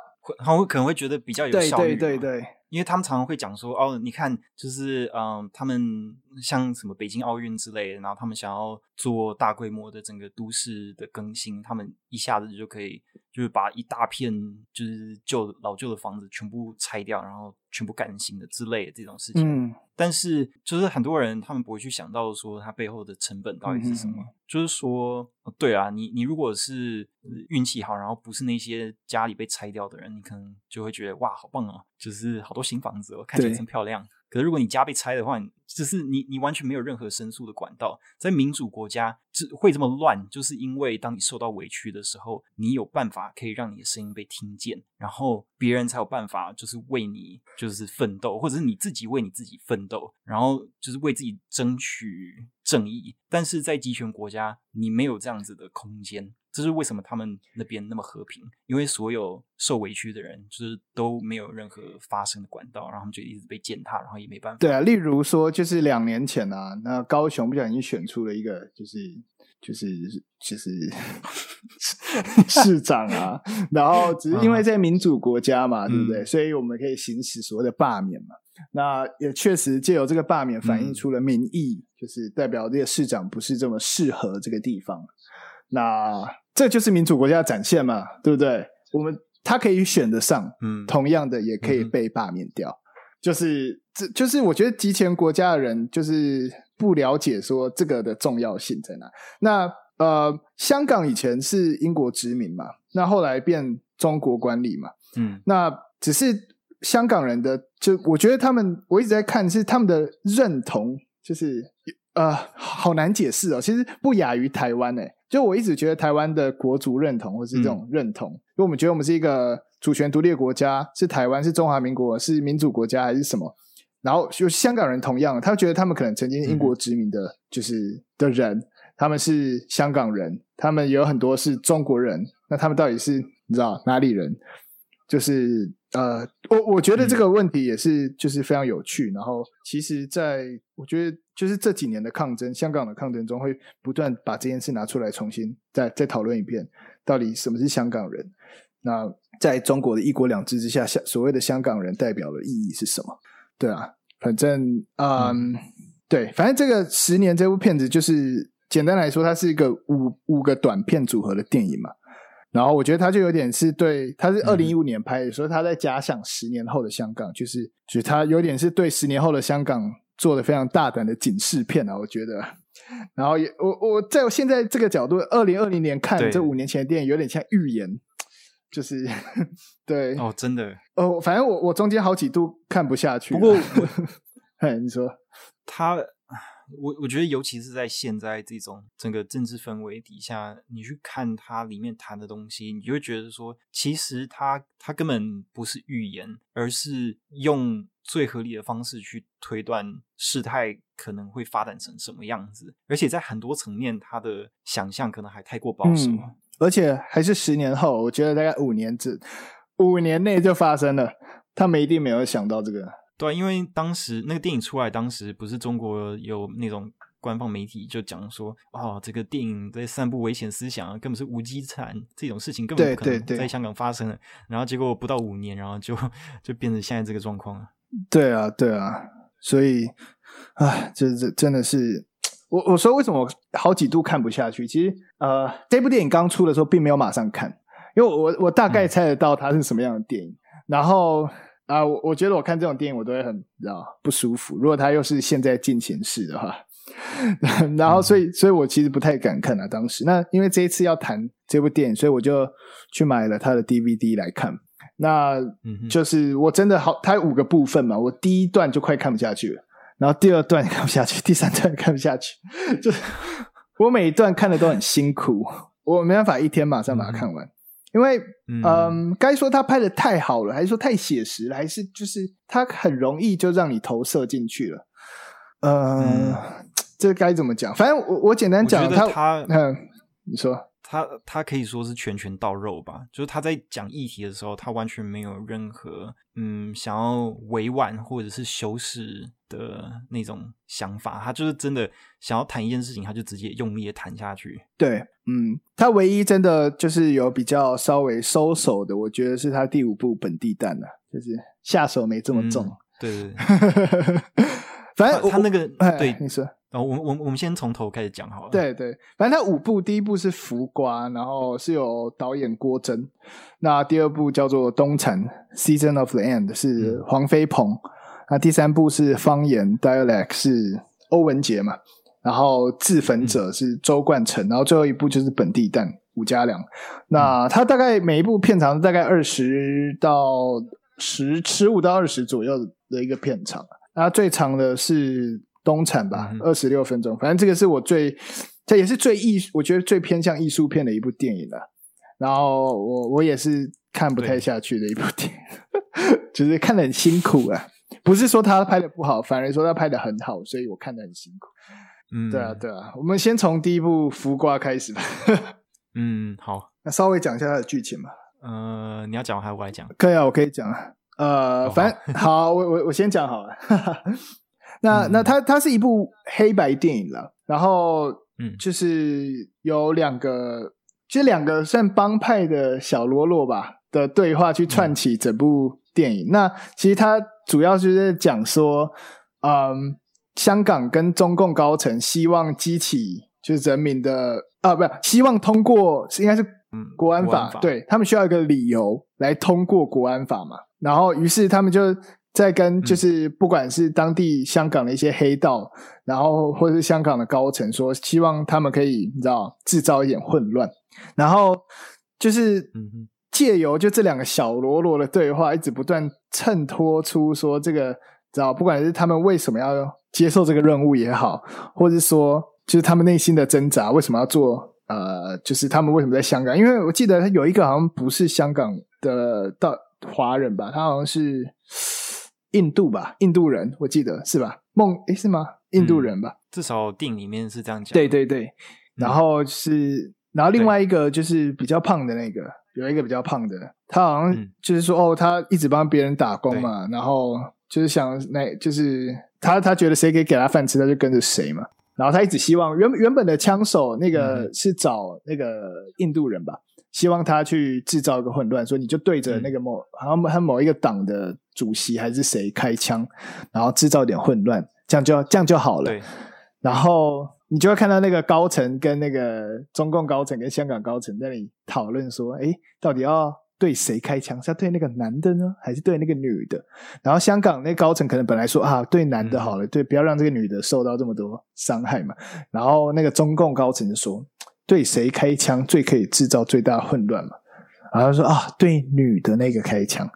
他们可能会觉得比较有效率，对对对对。因为他们常常会讲说，哦，你看，就是嗯，他们像什么北京奥运之类的，然后他们想要做大规模的整个都市的更新，他们一下子就可以，就是把一大片就是旧老旧的房子全部拆掉，然后全部改新的之类的这种事情。嗯，但是就是很多人他们不会去想到说，它背后的成本到底是什么。嗯就是说，对啊，你你如果是运气好，然后不是那些家里被拆掉的人，你可能就会觉得哇，好棒啊，就是好多新房子哦，看起来真漂亮。可是如果你家被拆的话，就是你你完全没有任何申诉的管道。在民主国家，这会这么乱，就是因为当你受到委屈的时候，你有办法可以让你的声音被听见，然后别人才有办法就是为你就是奋斗，或者是你自己为你自己奋斗，然后就是为自己争取正义。但是在集权国家，你没有这样子的空间。这是为什么他们那边那么和平？因为所有受委屈的人，就是都没有任何发声的管道，然后他们就一直被践踏，然后也没办法。对啊，例如说，就是两年前啊，那高雄不小心选出了一个，就是就是就 <laughs> 是市长啊，然后只是因为在民主国家嘛，嗯、对不对？所以我们可以行使所谓的罢免嘛。那也确实借由这个罢免，反映出了民意，嗯、就是代表这个市长不是这么适合这个地方。那这就是民主国家的展现嘛，对不对？我们他可以选得上，嗯，同样的也可以被罢免掉。嗯、就是这就是我觉得集权国家的人就是不了解说这个的重要性在哪。那呃，香港以前是英国殖民嘛，那后来变中国管理嘛，嗯，那只是香港人的，就我觉得他们我一直在看是他们的认同，就是呃，好难解释哦。其实不亚于台湾诶、欸。就我一直觉得台湾的国族认同，或是这种认同，嗯、因为我们觉得我们是一个主权独立的国家，是台湾，是中华民国，是民主国家，还是什么？然后就香港人同样，他觉得他们可能曾经英国殖民的，就是、嗯、的人，他们是香港人，他们有很多是中国人，那他们到底是你知道哪里人？就是。呃，我我觉得这个问题也是就是非常有趣。嗯、然后，其实，在我觉得就是这几年的抗争，香港的抗争中，会不断把这件事拿出来重新再再讨论一遍，到底什么是香港人？那在中国的一国两制之下，香所谓的香港人代表的意义是什么？对啊，反正嗯，嗯对，反正这个十年这部片子就是简单来说，它是一个五五个短片组合的电影嘛。然后我觉得他就有点是对，他是二零一五年拍的，所以他在假想十年后的香港，就是，就是他有点是对十年后的香港做的非常大胆的警示片啊，我觉得。然后也我我在我现在这个角度，二零二零年看这五年前的电影，有点像预言，就是 <laughs> 对哦，真的哦，反正我我中间好几度看不下去。不过，<laughs> 嘿，你说他。我我觉得，尤其是在现在这种整个政治氛围底下，你去看它里面谈的东西，你就会觉得说，其实它它根本不是预言，而是用最合理的方式去推断事态可能会发展成什么样子。而且在很多层面，他的想象可能还太过保守，嗯，而且还是十年后，我觉得大概五年之五年内就发生了，他们一定没有想到这个。对，因为当时那个电影出来，当时不是中国有那种官方媒体就讲说，哦，这个电影在散布危险思想，根本是无稽谈，这种事情根本不可能在香港发生了。然后结果不到五年，然后就就变成现在这个状况了。对啊，对啊，所以，啊，这这真的是我我说为什么我好几度看不下去？其实，呃，这部电影刚出的时候并没有马上看，因为我我大概猜得到它是什么样的电影，嗯、然后。啊，我我觉得我看这种电影我都会很，你知道不舒服。如果它又是现在进行式的话，<laughs> 然后所以，所以我其实不太敢看啊。当时那因为这一次要谈这部电影，所以我就去买了他的 DVD 来看。那就是我真的好，它有五个部分嘛，我第一段就快看不下去了，然后第二段也看不下去，第三段也看不下去，<laughs> 就是我每一段看的都很辛苦，我没办法一天马上把它看完。嗯因为，嗯、呃，该说他拍的太好了，还是说太写实了，还是就是他很容易就让你投射进去了？呃，嗯、这该怎么讲？反正我我简单讲，他，他嗯，你说。他他可以说是拳拳到肉吧，就是他在讲议题的时候，他完全没有任何嗯想要委婉或者是修饰的那种想法，他就是真的想要谈一件事情，他就直接用力的谈下去。对，嗯，他唯一真的就是有比较稍微收手的，我觉得是他第五部《本地弹》啊，就是下手没这么重。嗯、对对对，<laughs> 反正他，他那个对你说。然后我我我们先从头开始讲好了。对对，反正他五部，第一部是《浮瓜》，然后是有导演郭真。那第二部叫做《东城》（Season of the End），是黄飞鹏。嗯、那第三部是《方言》（Dialect），是欧文杰嘛。然后《自焚者》是周冠成。嗯、然后最后一部就是《本地蛋》吴家良。那他大概每一部片长大概二十到十十五到二十左右的一个片长。那最长的是。东产吧，二十六分钟，反正这个是我最，这也是最艺，我觉得最偏向艺术片的一部电影了。然后我我也是看不太下去的一部电影，<laughs> 对就是看得很辛苦啊。不是说他拍的不好，反而说他拍的很好，所以我看得很辛苦。嗯，对啊，对啊。我们先从第一部《浮瓜》开始吧。<laughs> 嗯，好。那稍微讲一下它的剧情吧。呃，你要讲还是我来讲？可以啊，我可以讲啊。呃，哦、反正好，好，我我我先讲好了。那那它它是一部黑白电影了，然后嗯，就是有两个，嗯、其实两个算帮派的小喽啰吧的对话去串起整部电影。嗯、那其实它主要就是在讲说，嗯，香港跟中共高层希望激起就是人民的啊，不是希望通过应该是嗯国安法，嗯、法。对他们需要一个理由来通过国安法嘛，然后于是他们就。在跟就是不管是当地香港的一些黑道，嗯、然后或者是香港的高层说，希望他们可以你知道制造一点混乱，然后就是借由就这两个小喽啰的对话，一直不断衬托出说这个知道不管是他们为什么要接受这个任务也好，或者是说就是他们内心的挣扎，为什么要做呃，就是他们为什么在香港？因为我记得有一个好像不是香港的到华人吧，他好像是。印度吧，印度人，我记得是吧？梦诶，是吗？印度人吧，嗯、至少电影里面是这样讲。对对对，然后是，嗯、然后另外一个就是比较胖的那个，有一个比较胖的，他好像就是说，嗯、哦，他一直帮别人打工嘛，然后就是想那，就是他他觉得谁可以给他饭吃，他就跟着谁嘛。然后他一直希望原原本的枪手那个是找那个印度人吧。嗯希望他去制造一个混乱，说你就对着那个某，好像他某一个党的主席还是谁开枪，然后制造点混乱，这样就这样就好了。然后你就会看到那个高层跟那个中共高层跟香港高层在那里讨论说，哎，到底要对谁开枪？是要对那个男的呢，还是对那个女的？然后香港那高层可能本来说啊，对男的好了，嗯、对，不要让这个女的受到这么多伤害嘛。然后那个中共高层就说。对谁开枪最可以制造最大混乱嘛？然后说啊，对女的那个开枪，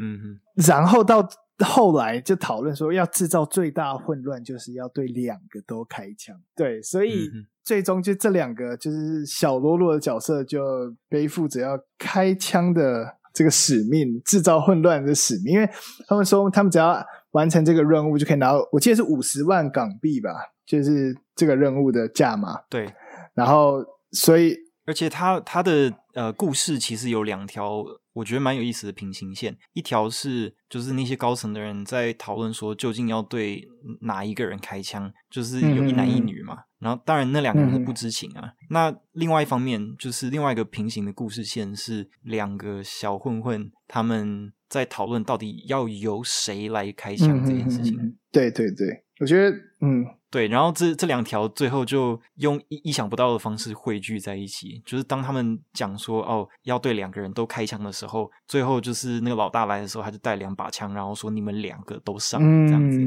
嗯，然后到后来就讨论说，要制造最大混乱，就是要对两个都开枪。对，所以最终就这两个就是小喽啰的角色就背负着要开枪的这个使命，制造混乱的使命。因为他们说，他们只要完成这个任务，就可以拿到，我记得是五十万港币吧，就是这个任务的价码。对。然后，所以，而且他他的呃，故事其实有两条，我觉得蛮有意思的平行线。一条是就是那些高层的人在讨论说，究竟要对哪一个人开枪，就是有一男一女嘛。嗯、然后当然那两个人是不知情啊。嗯、那另外一方面就是另外一个平行的故事线是两个小混混他们在讨论到底要由谁来开枪这件事情。对对对，我觉得嗯。对，然后这这两条最后就用意意想不到的方式汇聚在一起，就是当他们讲说哦要对两个人都开枪的时候，最后就是那个老大来的时候，他就带两把枪，然后说你们两个都上，这样子。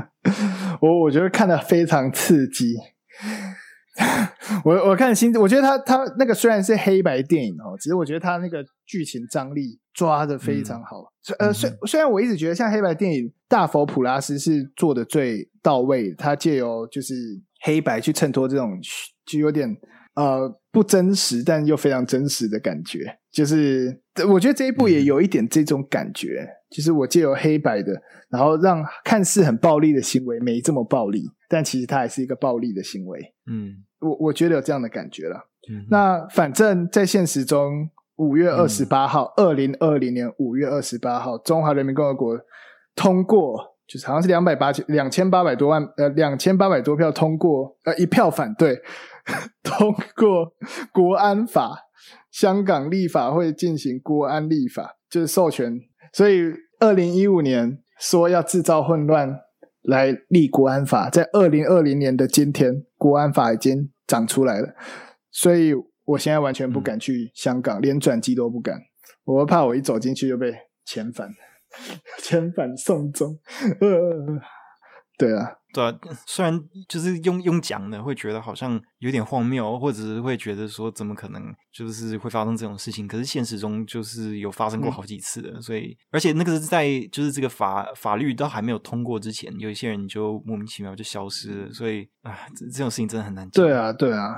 <laughs> 我我觉得看的非常刺激。<laughs> 我我看新，我觉得他他那个虽然是黑白电影哦，只是我觉得他那个剧情张力抓的非常好。嗯、呃，虽虽然我一直觉得像黑白电影，大佛普拉斯是做的最到位，他借由就是黑白去衬托这种就有点呃不真实，但又非常真实的感觉。就是我觉得这一部也有一点这种感觉，嗯、就是我借由黑白的，然后让看似很暴力的行为没这么暴力。但其实它还是一个暴力的行为，嗯，我我觉得有这样的感觉了。嗯、那反正，在现实中，五月二十八号，二零二零年五月二十八号，中华人民共和国通过，就是好像是两百八千两千八百多万，呃，两千八百多票通过，呃，一票反对 <laughs> 通过国安法，香港立法会进行国安立法，就是授权，所以二零一五年说要制造混乱。来立国安法，在二零二零年的今天，国安法已经长出来了，所以我现在完全不敢去香港，嗯、连转机都不敢，我怕我一走进去就被遣返，遣返送终。<laughs> 呃，对啊。对啊，<laughs> 虽然就是用用讲的会觉得好像有点荒谬，或者是会觉得说怎么可能就是会发生这种事情，可是现实中就是有发生过好几次的，嗯、所以而且那个是在就是这个法法律都还没有通过之前，有一些人就莫名其妙就消失了，所以啊，这这种事情真的很难讲。对啊，对啊，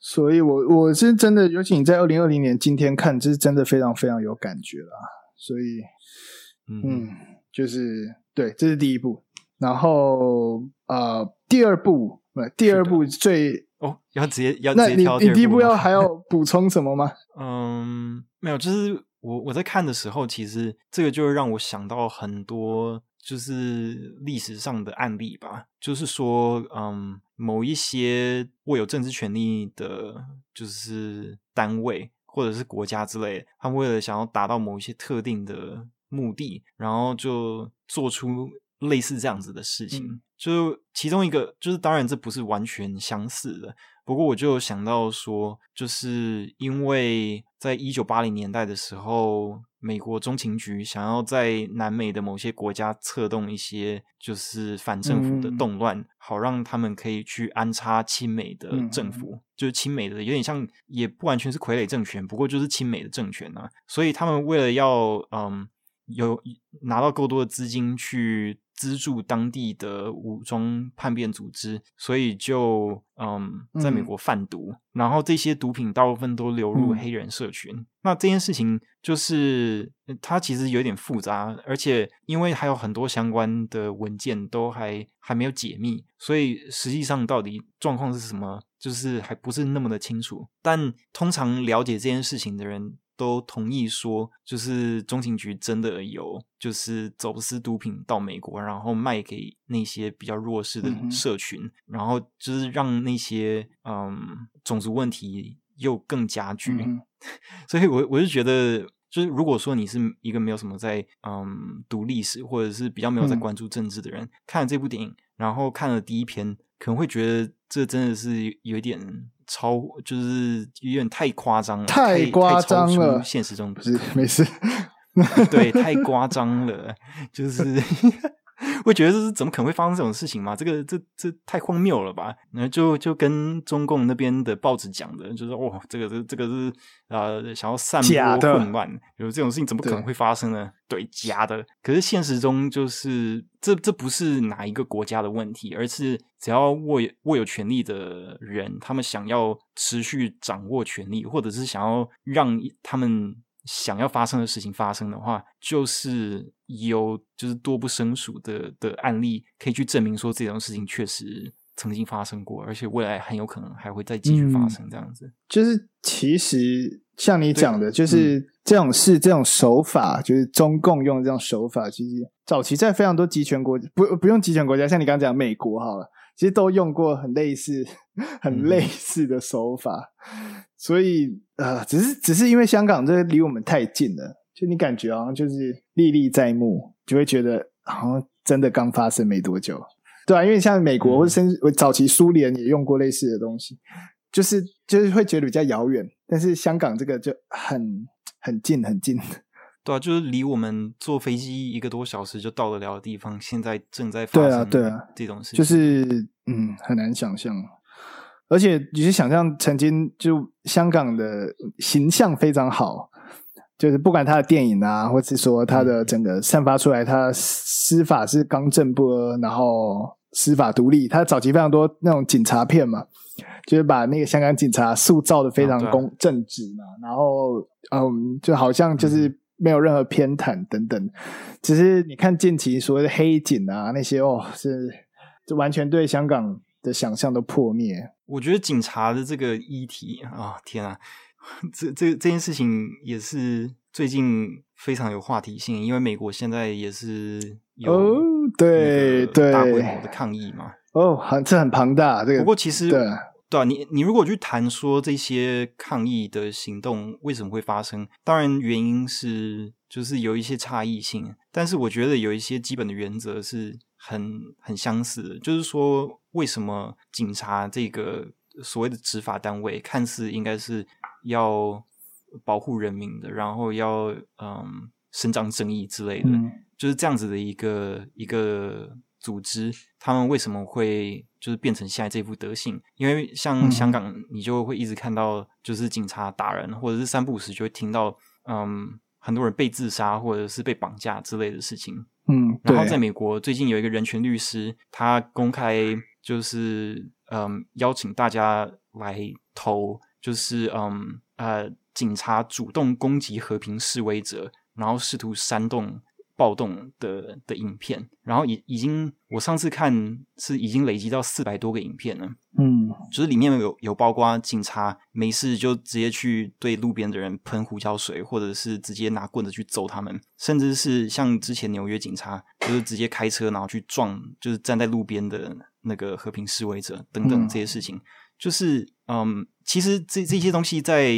所以我我是真的，尤其你在二零二零年今天看，这是真的非常非常有感觉了，所以嗯，嗯，就是对，这是第一部。然后呃，第二部，第二步最哦，要直接要直接你你第一步要还要补充什么吗？<laughs> 嗯，没有，就是我我在看的时候，其实这个就会让我想到很多，就是历史上的案例吧。就是说，嗯，某一些握有政治权力的，就是单位或者是国家之类，他们为了想要达到某一些特定的目的，然后就做出。类似这样子的事情，嗯、就其中一个，就是当然这不是完全相似的，不过我就想到说，就是因为在一九八零年代的时候，美国中情局想要在南美的某些国家策动一些就是反政府的动乱，嗯、好让他们可以去安插亲美的政府，嗯、就是亲美的有点像，也不完全是傀儡政权，不过就是亲美的政权啊，所以他们为了要嗯有拿到够多的资金去。资助当地的武装叛变组织，所以就嗯，在美国贩毒，嗯、然后这些毒品大部分都流入黑人社群。嗯、那这件事情就是它其实有点复杂，而且因为还有很多相关的文件都还还没有解密，所以实际上到底状况是什么，就是还不是那么的清楚。但通常了解这件事情的人。都同意说，就是中情局真的有，就是走私毒品到美国，然后卖给那些比较弱势的社群，嗯、然后就是让那些嗯种族问题又更加剧。嗯、<laughs> 所以我我就觉得，就是如果说你是一个没有什么在嗯读历史，或者是比较没有在关注政治的人，嗯、看了这部电影，然后看了第一篇，可能会觉得这真的是有一点。超就是有点太夸张了，太夸张了。现实中不是没事，<laughs> 对，太夸张了，就是。会觉得这是怎么可能会发生这种事情吗？这个这这太荒谬了吧？然后就就跟中共那边的报纸讲的，就是说哦，这个这这个是呃想要散播混乱，有的这种事情怎么可能会发生呢？对，对，假的。可是现实中就是这这不是哪一个国家的问题，而是只要握有握有权力的人，他们想要持续掌握权力，或者是想要让他们。想要发生的事情发生的话，就是有就是多不胜数的的案例可以去证明说这种事情确实曾经发生过，而且未来很有可能还会再继续发生这样子。嗯、就是其实像你讲的，就是这种事、嗯、这种手法，就是中共用的这种手法，其实早期在非常多集权国，不不用集权国家，像你刚刚讲美国好了，其实都用过很类似、很类似的手法。嗯、所以啊、呃，只是只是因为香港这离我们太近了，就你感觉好像就是历历在目，就会觉得好像真的刚发生没多久。对啊，因为像美国或者甚至早期苏联也用过类似的东西，就是就是会觉得比较遥远，但是香港这个就很很近很近。<laughs> 对啊，就是离我们坐飞机一个多小时就到得了的地方，现在正在发生。对啊，对啊，这种事情就是嗯很难想象，而且你是想象曾经就香港的形象非常好。就是不管他的电影啊，或是说他的整个散发出来，他司法是刚正不阿，然后司法独立。他早期非常多那种警察片嘛，就是把那个香港警察塑造的非常公正直嘛，然后嗯，就好像就是没有任何偏袒等等。只是你看近期所谓的黑警啊那些哦，是就完全对香港的想象都破灭。我觉得警察的这个议题啊、哦，天啊！<laughs> 这这这件事情也是最近非常有话题性，因为美国现在也是有对对大规模的抗议嘛。哦，很这很庞大。这个不过其实对对啊，你你如果去谈说这些抗议的行动为什么会发生，当然原因是就是有一些差异性，但是我觉得有一些基本的原则是很很相似的，就是说为什么警察这个所谓的执法单位看似应该是。要保护人民的，然后要嗯伸张正义之类的，嗯、就是这样子的一个一个组织。他们为什么会就是变成现在这副德行？因为像香港，你就会一直看到就是警察打人，或者是三不五时就会听到嗯很多人被自杀或者是被绑架之类的事情。嗯，然后在美国最近有一个人权律师，他公开就是嗯邀请大家来投。就是嗯呃，警察主动攻击和平示威者，然后试图煽动暴动的的影片，然后已已经我上次看是已经累积到四百多个影片了。嗯，就是里面有有包括警察没事就直接去对路边的人喷胡椒水，或者是直接拿棍子去揍他们，甚至是像之前纽约警察就是直接开车然后去撞就是站在路边的那个和平示威者等等这些事情。嗯就是，嗯，其实这这些东西在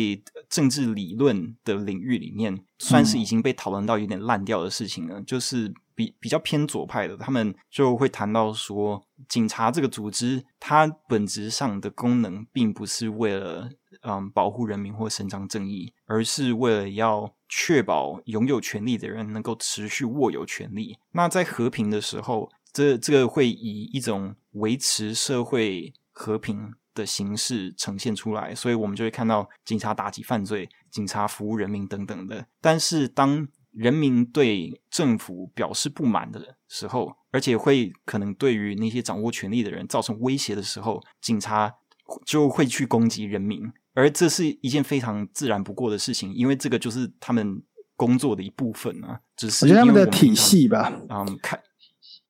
政治理论的领域里面，算是已经被讨论到有点烂掉的事情了。嗯、就是比比较偏左派的，他们就会谈到说，警察这个组织，它本质上的功能，并不是为了嗯保护人民或伸张正义，而是为了要确保拥有权利的人能够持续握有权利。那在和平的时候，这这个会以一种维持社会和平的形式呈现出来，所以我们就会看到警察打击犯罪、警察服务人民等等的。但是，当人民对政府表示不满的时候，而且会可能对于那些掌握权力的人造成威胁的时候，警察就会去攻击人民，而这是一件非常自然不过的事情，因为这个就是他们工作的一部分啊。只是他们的体系吧，嗯，看。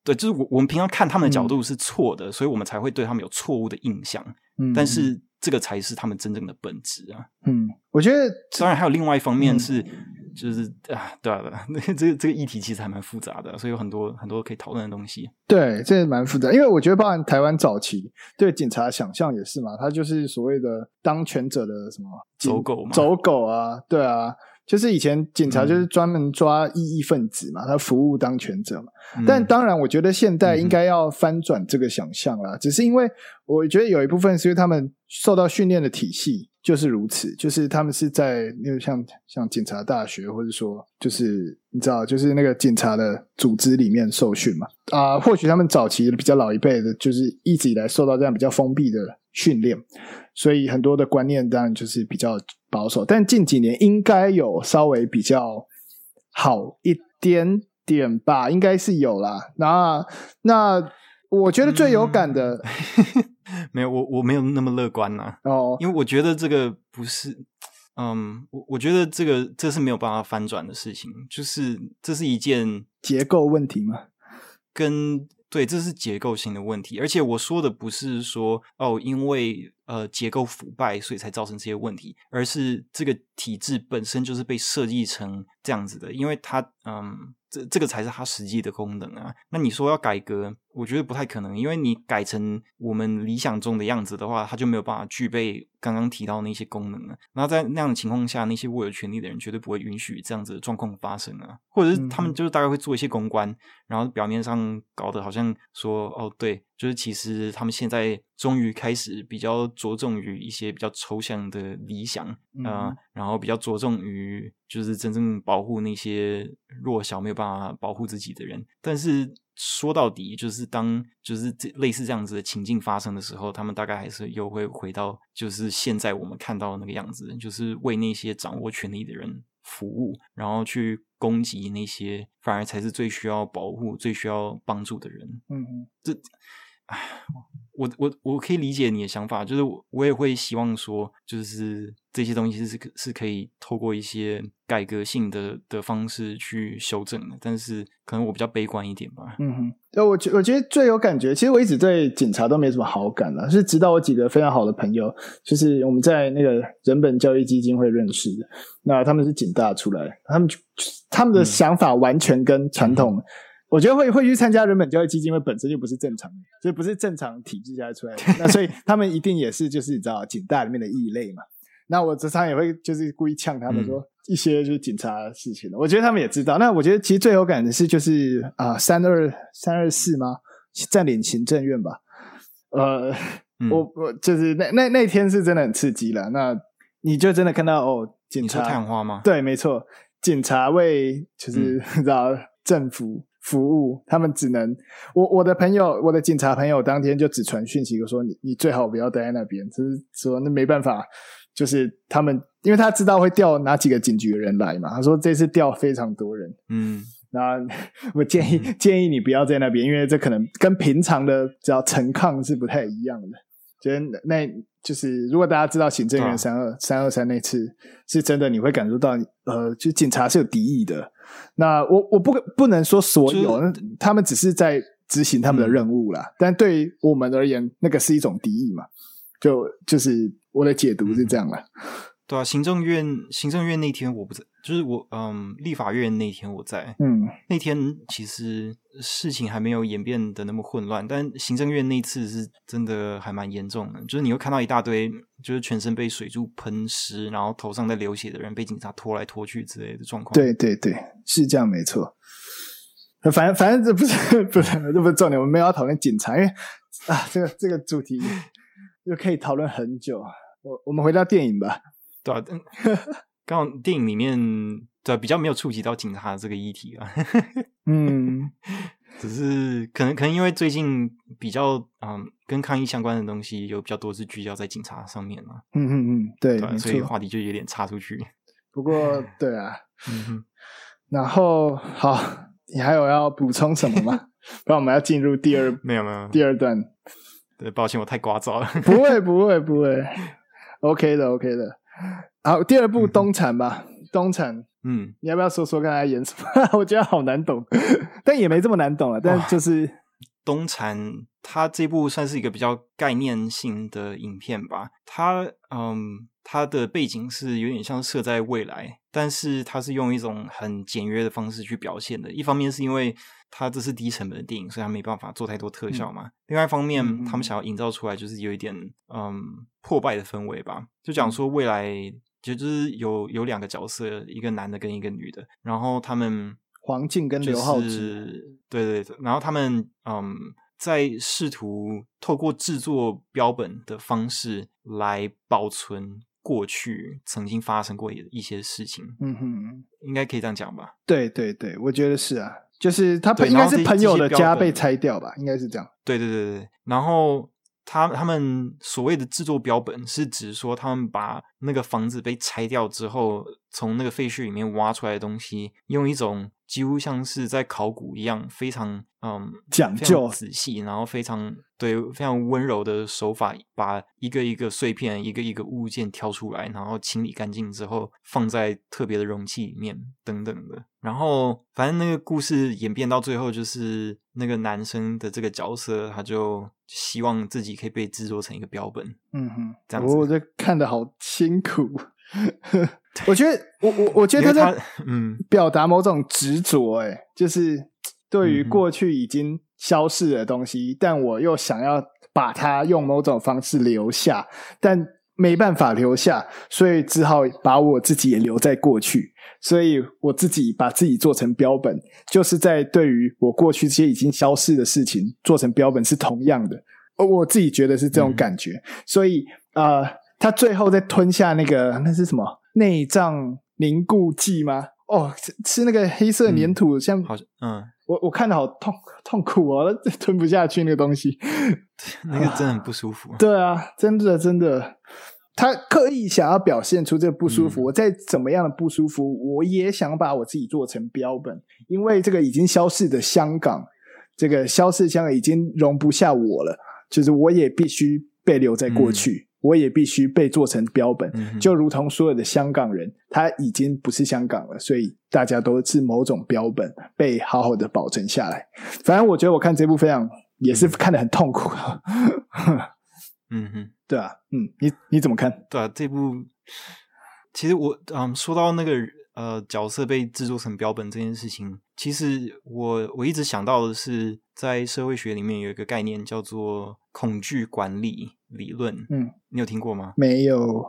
对，就是我我们平常看他们的角度是错的，嗯、所以我们才会对他们有错误的印象。嗯，但是这个才是他们真正的本质啊。嗯，我觉得当然还有另外一方面是，嗯、就是啊，对啊，那 <laughs> 这个这个议题其实还蛮复杂的，所以有很多很多可以讨论的东西。对，这也蛮复杂，因为我觉得包含台湾早期对警察想象也是嘛，他就是所谓的当权者的什么走狗嘛，走狗啊，对啊。就是以前警察就是专门抓异议分子嘛，嗯、他服务当权者嘛。嗯、但当然，我觉得现代应该要翻转这个想象啦。嗯、只是因为我觉得有一部分是因为他们受到训练的体系就是如此，就是他们是在那个像像警察大学，或者说就是你知道，就是那个警察的组织里面受训嘛。啊、呃，或许他们早期比较老一辈的，就是一直以来受到这样比较封闭的训练，所以很多的观念当然就是比较。保守，但近几年应该有稍微比较好一点点吧，应该是有啦。那那我觉得最有感的，嗯、<laughs> 没有我我没有那么乐观呐、啊。哦，因为我觉得这个不是，嗯，我我觉得这个这是没有办法翻转的事情，就是这是一件结构问题嘛，跟。对，这是结构性的问题，而且我说的不是说哦，因为呃结构腐败，所以才造成这些问题，而是这个体制本身就是被设计成这样子的，因为它嗯。这这个才是它实际的功能啊！那你说要改革，我觉得不太可能，因为你改成我们理想中的样子的话，它就没有办法具备刚刚提到那些功能了。那在那样的情况下，那些握有权利的人绝对不会允许这样子的状况发生啊，或者是他们就是大概会做一些公关，然后表面上搞得好像说哦，对。就是其实他们现在终于开始比较着重于一些比较抽象的理想啊、嗯呃，然后比较着重于就是真正保护那些弱小没有办法保护自己的人。但是说到底，就是当就是这类似这样子的情境发生的时候，他们大概还是又会回到就是现在我们看到的那个样子，就是为那些掌握权力的人服务，然后去攻击那些反而才是最需要保护、最需要帮助的人。嗯嗯，这。唉，我我我可以理解你的想法，就是我我也会希望说，就是这些东西是可是可以透过一些改革性的的方式去修正的，但是可能我比较悲观一点吧。嗯哼，我觉我觉得最有感觉，其实我一直对警察都没什么好感了，是直到我几个非常好的朋友，就是我们在那个人本教育基金会认识的，那他们是警大出来，他们他们的想法完全跟传统。嗯我觉得会会去参加人本教育基金会本身就不是正常的，就不是正常体制下出来的。那所以他们一定也是就是你知道警大里面的异类嘛。那我时常也会就是故意呛他们说一些就是警察的事情的。我觉得他们也知道。那我觉得其实最有感的是就是啊三二三二四吗？占领行政院吧。呃，嗯、我我就是那那那天是真的很刺激了。那你就真的看到哦，警察探花吗？对，没错，警察为就是、嗯、<laughs> 知道政府。服务他们只能我我的朋友我的警察朋友当天就只传讯息我说，你你最好不要待在那边，就是说那没办法，就是他们因为他知道会调哪几个警局的人来嘛，他说这次调非常多人，嗯，那我建议、嗯、建议你不要在那边，因为这可能跟平常的叫陈抗是不太一样的，觉得那就是如果大家知道行政院三二三二三那次是真的，你会感受到呃，就警察是有敌意的。那我我不不能说所有，他们只是在执行他们的任务啦。嗯、但对于我们而言，那个是一种敌意嘛？就就是我的解读是这样了。嗯、<laughs> 对啊，行政院行政院那天我不在，就是我嗯，立法院那天我在。嗯，那天其实事情还没有演变的那么混乱，但行政院那次是真的还蛮严重的，就是你会看到一大堆。就是全身被水柱喷湿，然后头上在流血的人被警察拖来拖去之类的状况。对对对，是这样没错。反正反正这不是 <laughs> 不是这不是重点，我们没有要讨论警察，因为啊，这个这个主题又可以讨论很久。我我们回到电影吧。对啊，刚好电影里面对比较没有触及到警察这个议题啊。嗯。<laughs> 只是可能可能因为最近比较嗯跟抗议相关的东西有比较多是聚焦在警察上面嘛，嗯嗯嗯，对，对，所以话题就有点插出去。不过对啊，嗯哼，然后好，你还有要补充什么吗？<laughs> 不然我们要进入第二没有没有第二段。对，抱歉，我太聒噪了。不会不会不会，OK 的 OK 的。好，第二部东产吧，东产。嗯，你要不要说说刚才演什么？<laughs> 我觉得好难懂，<laughs> 但也没这么难懂了。但就是冬残，他这部算是一个比较概念性的影片吧。他嗯，他的背景是有点像设在未来，但是他是用一种很简约的方式去表现的。一方面是因为他这是低成本的电影，所以他没办法做太多特效嘛。嗯、另外一方面，嗯、他们想要营造出来就是有一点嗯破败的氛围吧。就讲说未来。就就是有有两个角色，一个男的跟一个女的，然后他们黄静跟刘浩志，对对对，然后他们嗯，在试图透过制作标本的方式来保存过去曾经发生过一些事情。嗯哼，应该可以这样讲吧？对对对，我觉得是啊，就是他应该是朋友的家被拆掉吧？应该是这样。对对对对，然后。他他们所谓的制作标本，是指说他们把那个房子被拆掉之后，从那个废墟里面挖出来的东西，用一种几乎像是在考古一样，非常嗯讲究、仔细，然后非常对非常温柔的手法，把一个一个碎片、一个一个物件挑出来，然后清理干净之后，放在特别的容器里面等等的。然后，反正那个故事演变到最后，就是那个男生的这个角色，他就希望自己可以被制作成一个标本。嗯哼，这样子，我这看的好辛苦。<laughs> 我觉得，我我我觉得他在嗯。表达某种执着，哎，就是对于过去已经消逝的东西，嗯、但我又想要把它用某种方式留下，但没办法留下，所以只好把我自己也留在过去，所以我自己把自己做成标本，就是在对于我过去这些已经消逝的事情做成标本是同样的，我自己觉得是这种感觉，嗯、所以啊。呃他最后再吞下那个那是什么内脏凝固剂吗？哦，吃那个黑色粘土，嗯、像好像嗯，我我看的好痛痛苦哦，<laughs> 吞不下去那个东西，<laughs> 那个真的很不舒服。<laughs> 对啊，真的真的，他刻意想要表现出这个不舒服。嗯、我再怎么样的不舒服，我也想把我自己做成标本，因为这个已经消逝的香港，这个消逝香港已经容不下我了，就是我也必须被留在过去。嗯我也必须被做成标本，嗯、就如同所有的香港人，他已经不是香港了，所以大家都是某种标本，被好好的保存下来。反正我觉得我看这部非常也是看得很痛苦。嗯哼，<laughs> 对啊，嗯，你你怎么看？对啊，这部其实我嗯，说到那个呃角色被制作成标本这件事情，其实我我一直想到的是，在社会学里面有一个概念叫做恐惧管理理论，嗯，你有听过吗？没有。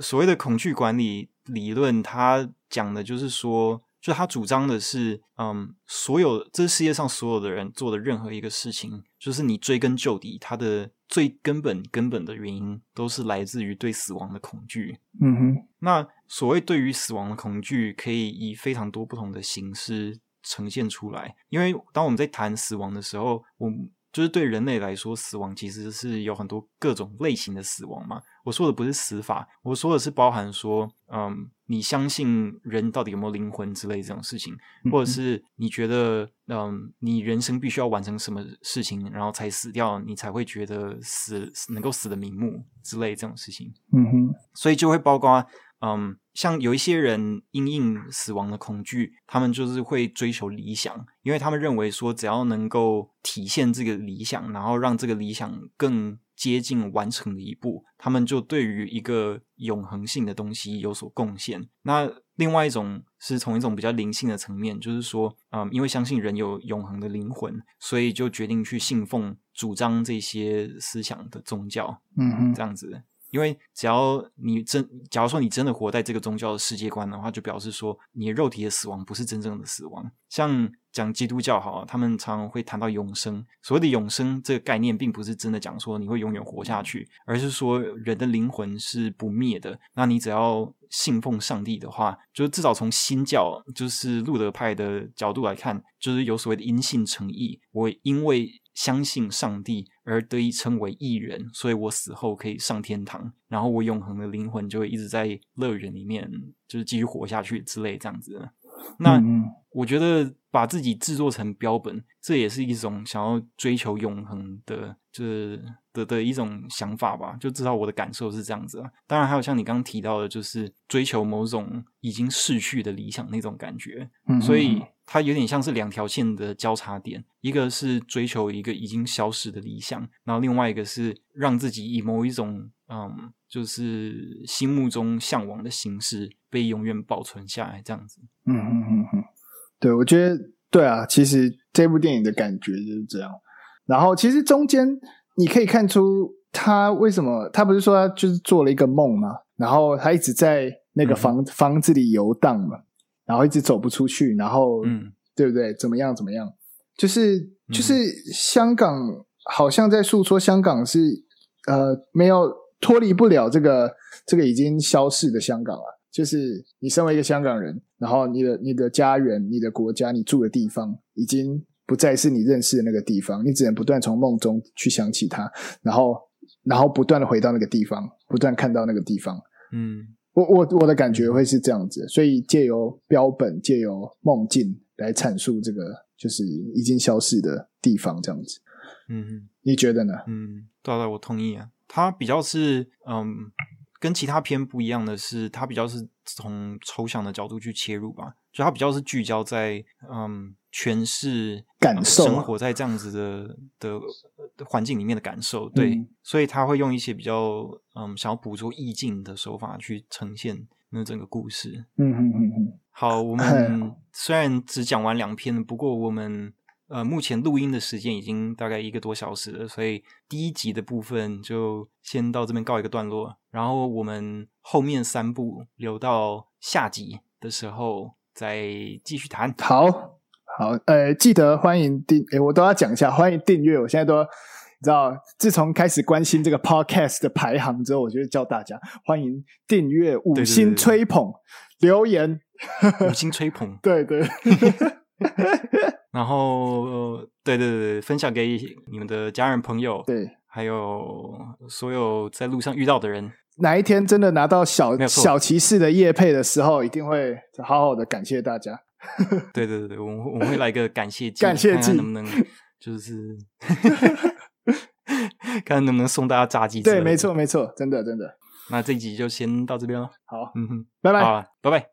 所谓的恐惧管理理论，它讲的就是说，就他主张的是，嗯，所有这世界上所有的人做的任何一个事情，就是你追根究底，它的最根本根本的原因，都是来自于对死亡的恐惧。嗯哼。那所谓对于死亡的恐惧，可以以非常多不同的形式呈现出来。因为当我们在谈死亡的时候，我。就是对人类来说，死亡其实是有很多各种类型的死亡嘛。我说的不是死法，我说的是包含说，嗯，你相信人到底有没有灵魂之类这种事情，或者是你觉得，嗯，你人生必须要完成什么事情，然后才死掉，你才会觉得死能够死的瞑目之类这种事情。嗯哼，所以就会包括。嗯，像有一些人因应死亡的恐惧，他们就是会追求理想，因为他们认为说，只要能够体现这个理想，然后让这个理想更接近完成的一步，他们就对于一个永恒性的东西有所贡献。那另外一种是从一种比较灵性的层面，就是说，嗯，因为相信人有永恒的灵魂，所以就决定去信奉、主张这些思想的宗教，嗯哼，这样子。因为只要你真，假如说你真的活在这个宗教的世界观的话，就表示说你的肉体的死亡不是真正的死亡。像讲基督教好，他们常常会谈到永生。所谓的永生这个概念，并不是真的讲说你会永远活下去，而是说人的灵魂是不灭的。那你只要信奉上帝的话，就是至少从新教，就是路德派的角度来看，就是有所谓的因信称义。我因为相信上帝而得以称为义人，所以我死后可以上天堂，然后我永恒的灵魂就会一直在乐园里面，就是继续活下去之类这样子。那我觉得把自己制作成标本，这也是一种想要追求永恒的，就是的的一种想法吧。就至少我的感受是这样子啊。当然还有像你刚刚提到的，就是追求某种已经逝去的理想那种感觉，所以。它有点像是两条线的交叉点，一个是追求一个已经消失的理想，然后另外一个是让自己以某一种嗯，就是心目中向往的形式被永远保存下来，这样子。嗯嗯嗯嗯，对，我觉得对啊，其实这部电影的感觉就是这样。然后其实中间你可以看出他为什么，他不是说他就是做了一个梦嘛，然后他一直在那个房、嗯、房子里游荡嘛。然后一直走不出去，然后，嗯，对不对？怎么样？怎么样？就是就是香港，好像在诉说香港是呃没有脱离不了这个这个已经消逝的香港啊。就是你身为一个香港人，然后你的你的家园、你的国家、你住的地方，已经不再是你认识的那个地方，你只能不断从梦中去想起它，然后然后不断的回到那个地方，不断看到那个地方，嗯。我我我的感觉会是这样子，所以借由标本，借由梦境来阐述这个就是已经消失的地方，这样子。嗯，你觉得呢？嗯，对对，我同意啊。它比较是嗯，跟其他片不一样的是，它比较是从抽象的角度去切入吧，就它比较是聚焦在嗯。诠释感受，生活在这样子的的环境里面的感受，对，嗯、所以他会用一些比较嗯，想要捕捉意境的手法去呈现那整个故事。嗯嗯嗯嗯。好，我 <laughs> 们虽然只讲完两篇，不过我们呃目前录音的时间已经大概一个多小时了，所以第一集的部分就先到这边告一个段落，然后我们后面三部留到下集的时候再继续谈。好。好，呃，记得欢迎订，诶，我都要讲一下，欢迎订阅。我现在都你知道，自从开始关心这个 podcast 的排行之后，我就会叫大家欢迎订阅、五星吹捧、对对对对留言、<laughs> 五星吹捧，对 <laughs> 对。<laughs> 然后，对对对，分享给你们的家人朋友，对，还有所有在路上遇到的人。哪一天真的拿到小小骑士的叶配的时候，一定会好好的感谢大家。<laughs> 对对对，我们我们会来个感谢祭，感谢祭，看看能不能就是 <laughs> 看看能不能送大家炸鸡？对，没错没错，真的真的。那这集就先到这边了。好，嗯哼，拜拜，拜拜。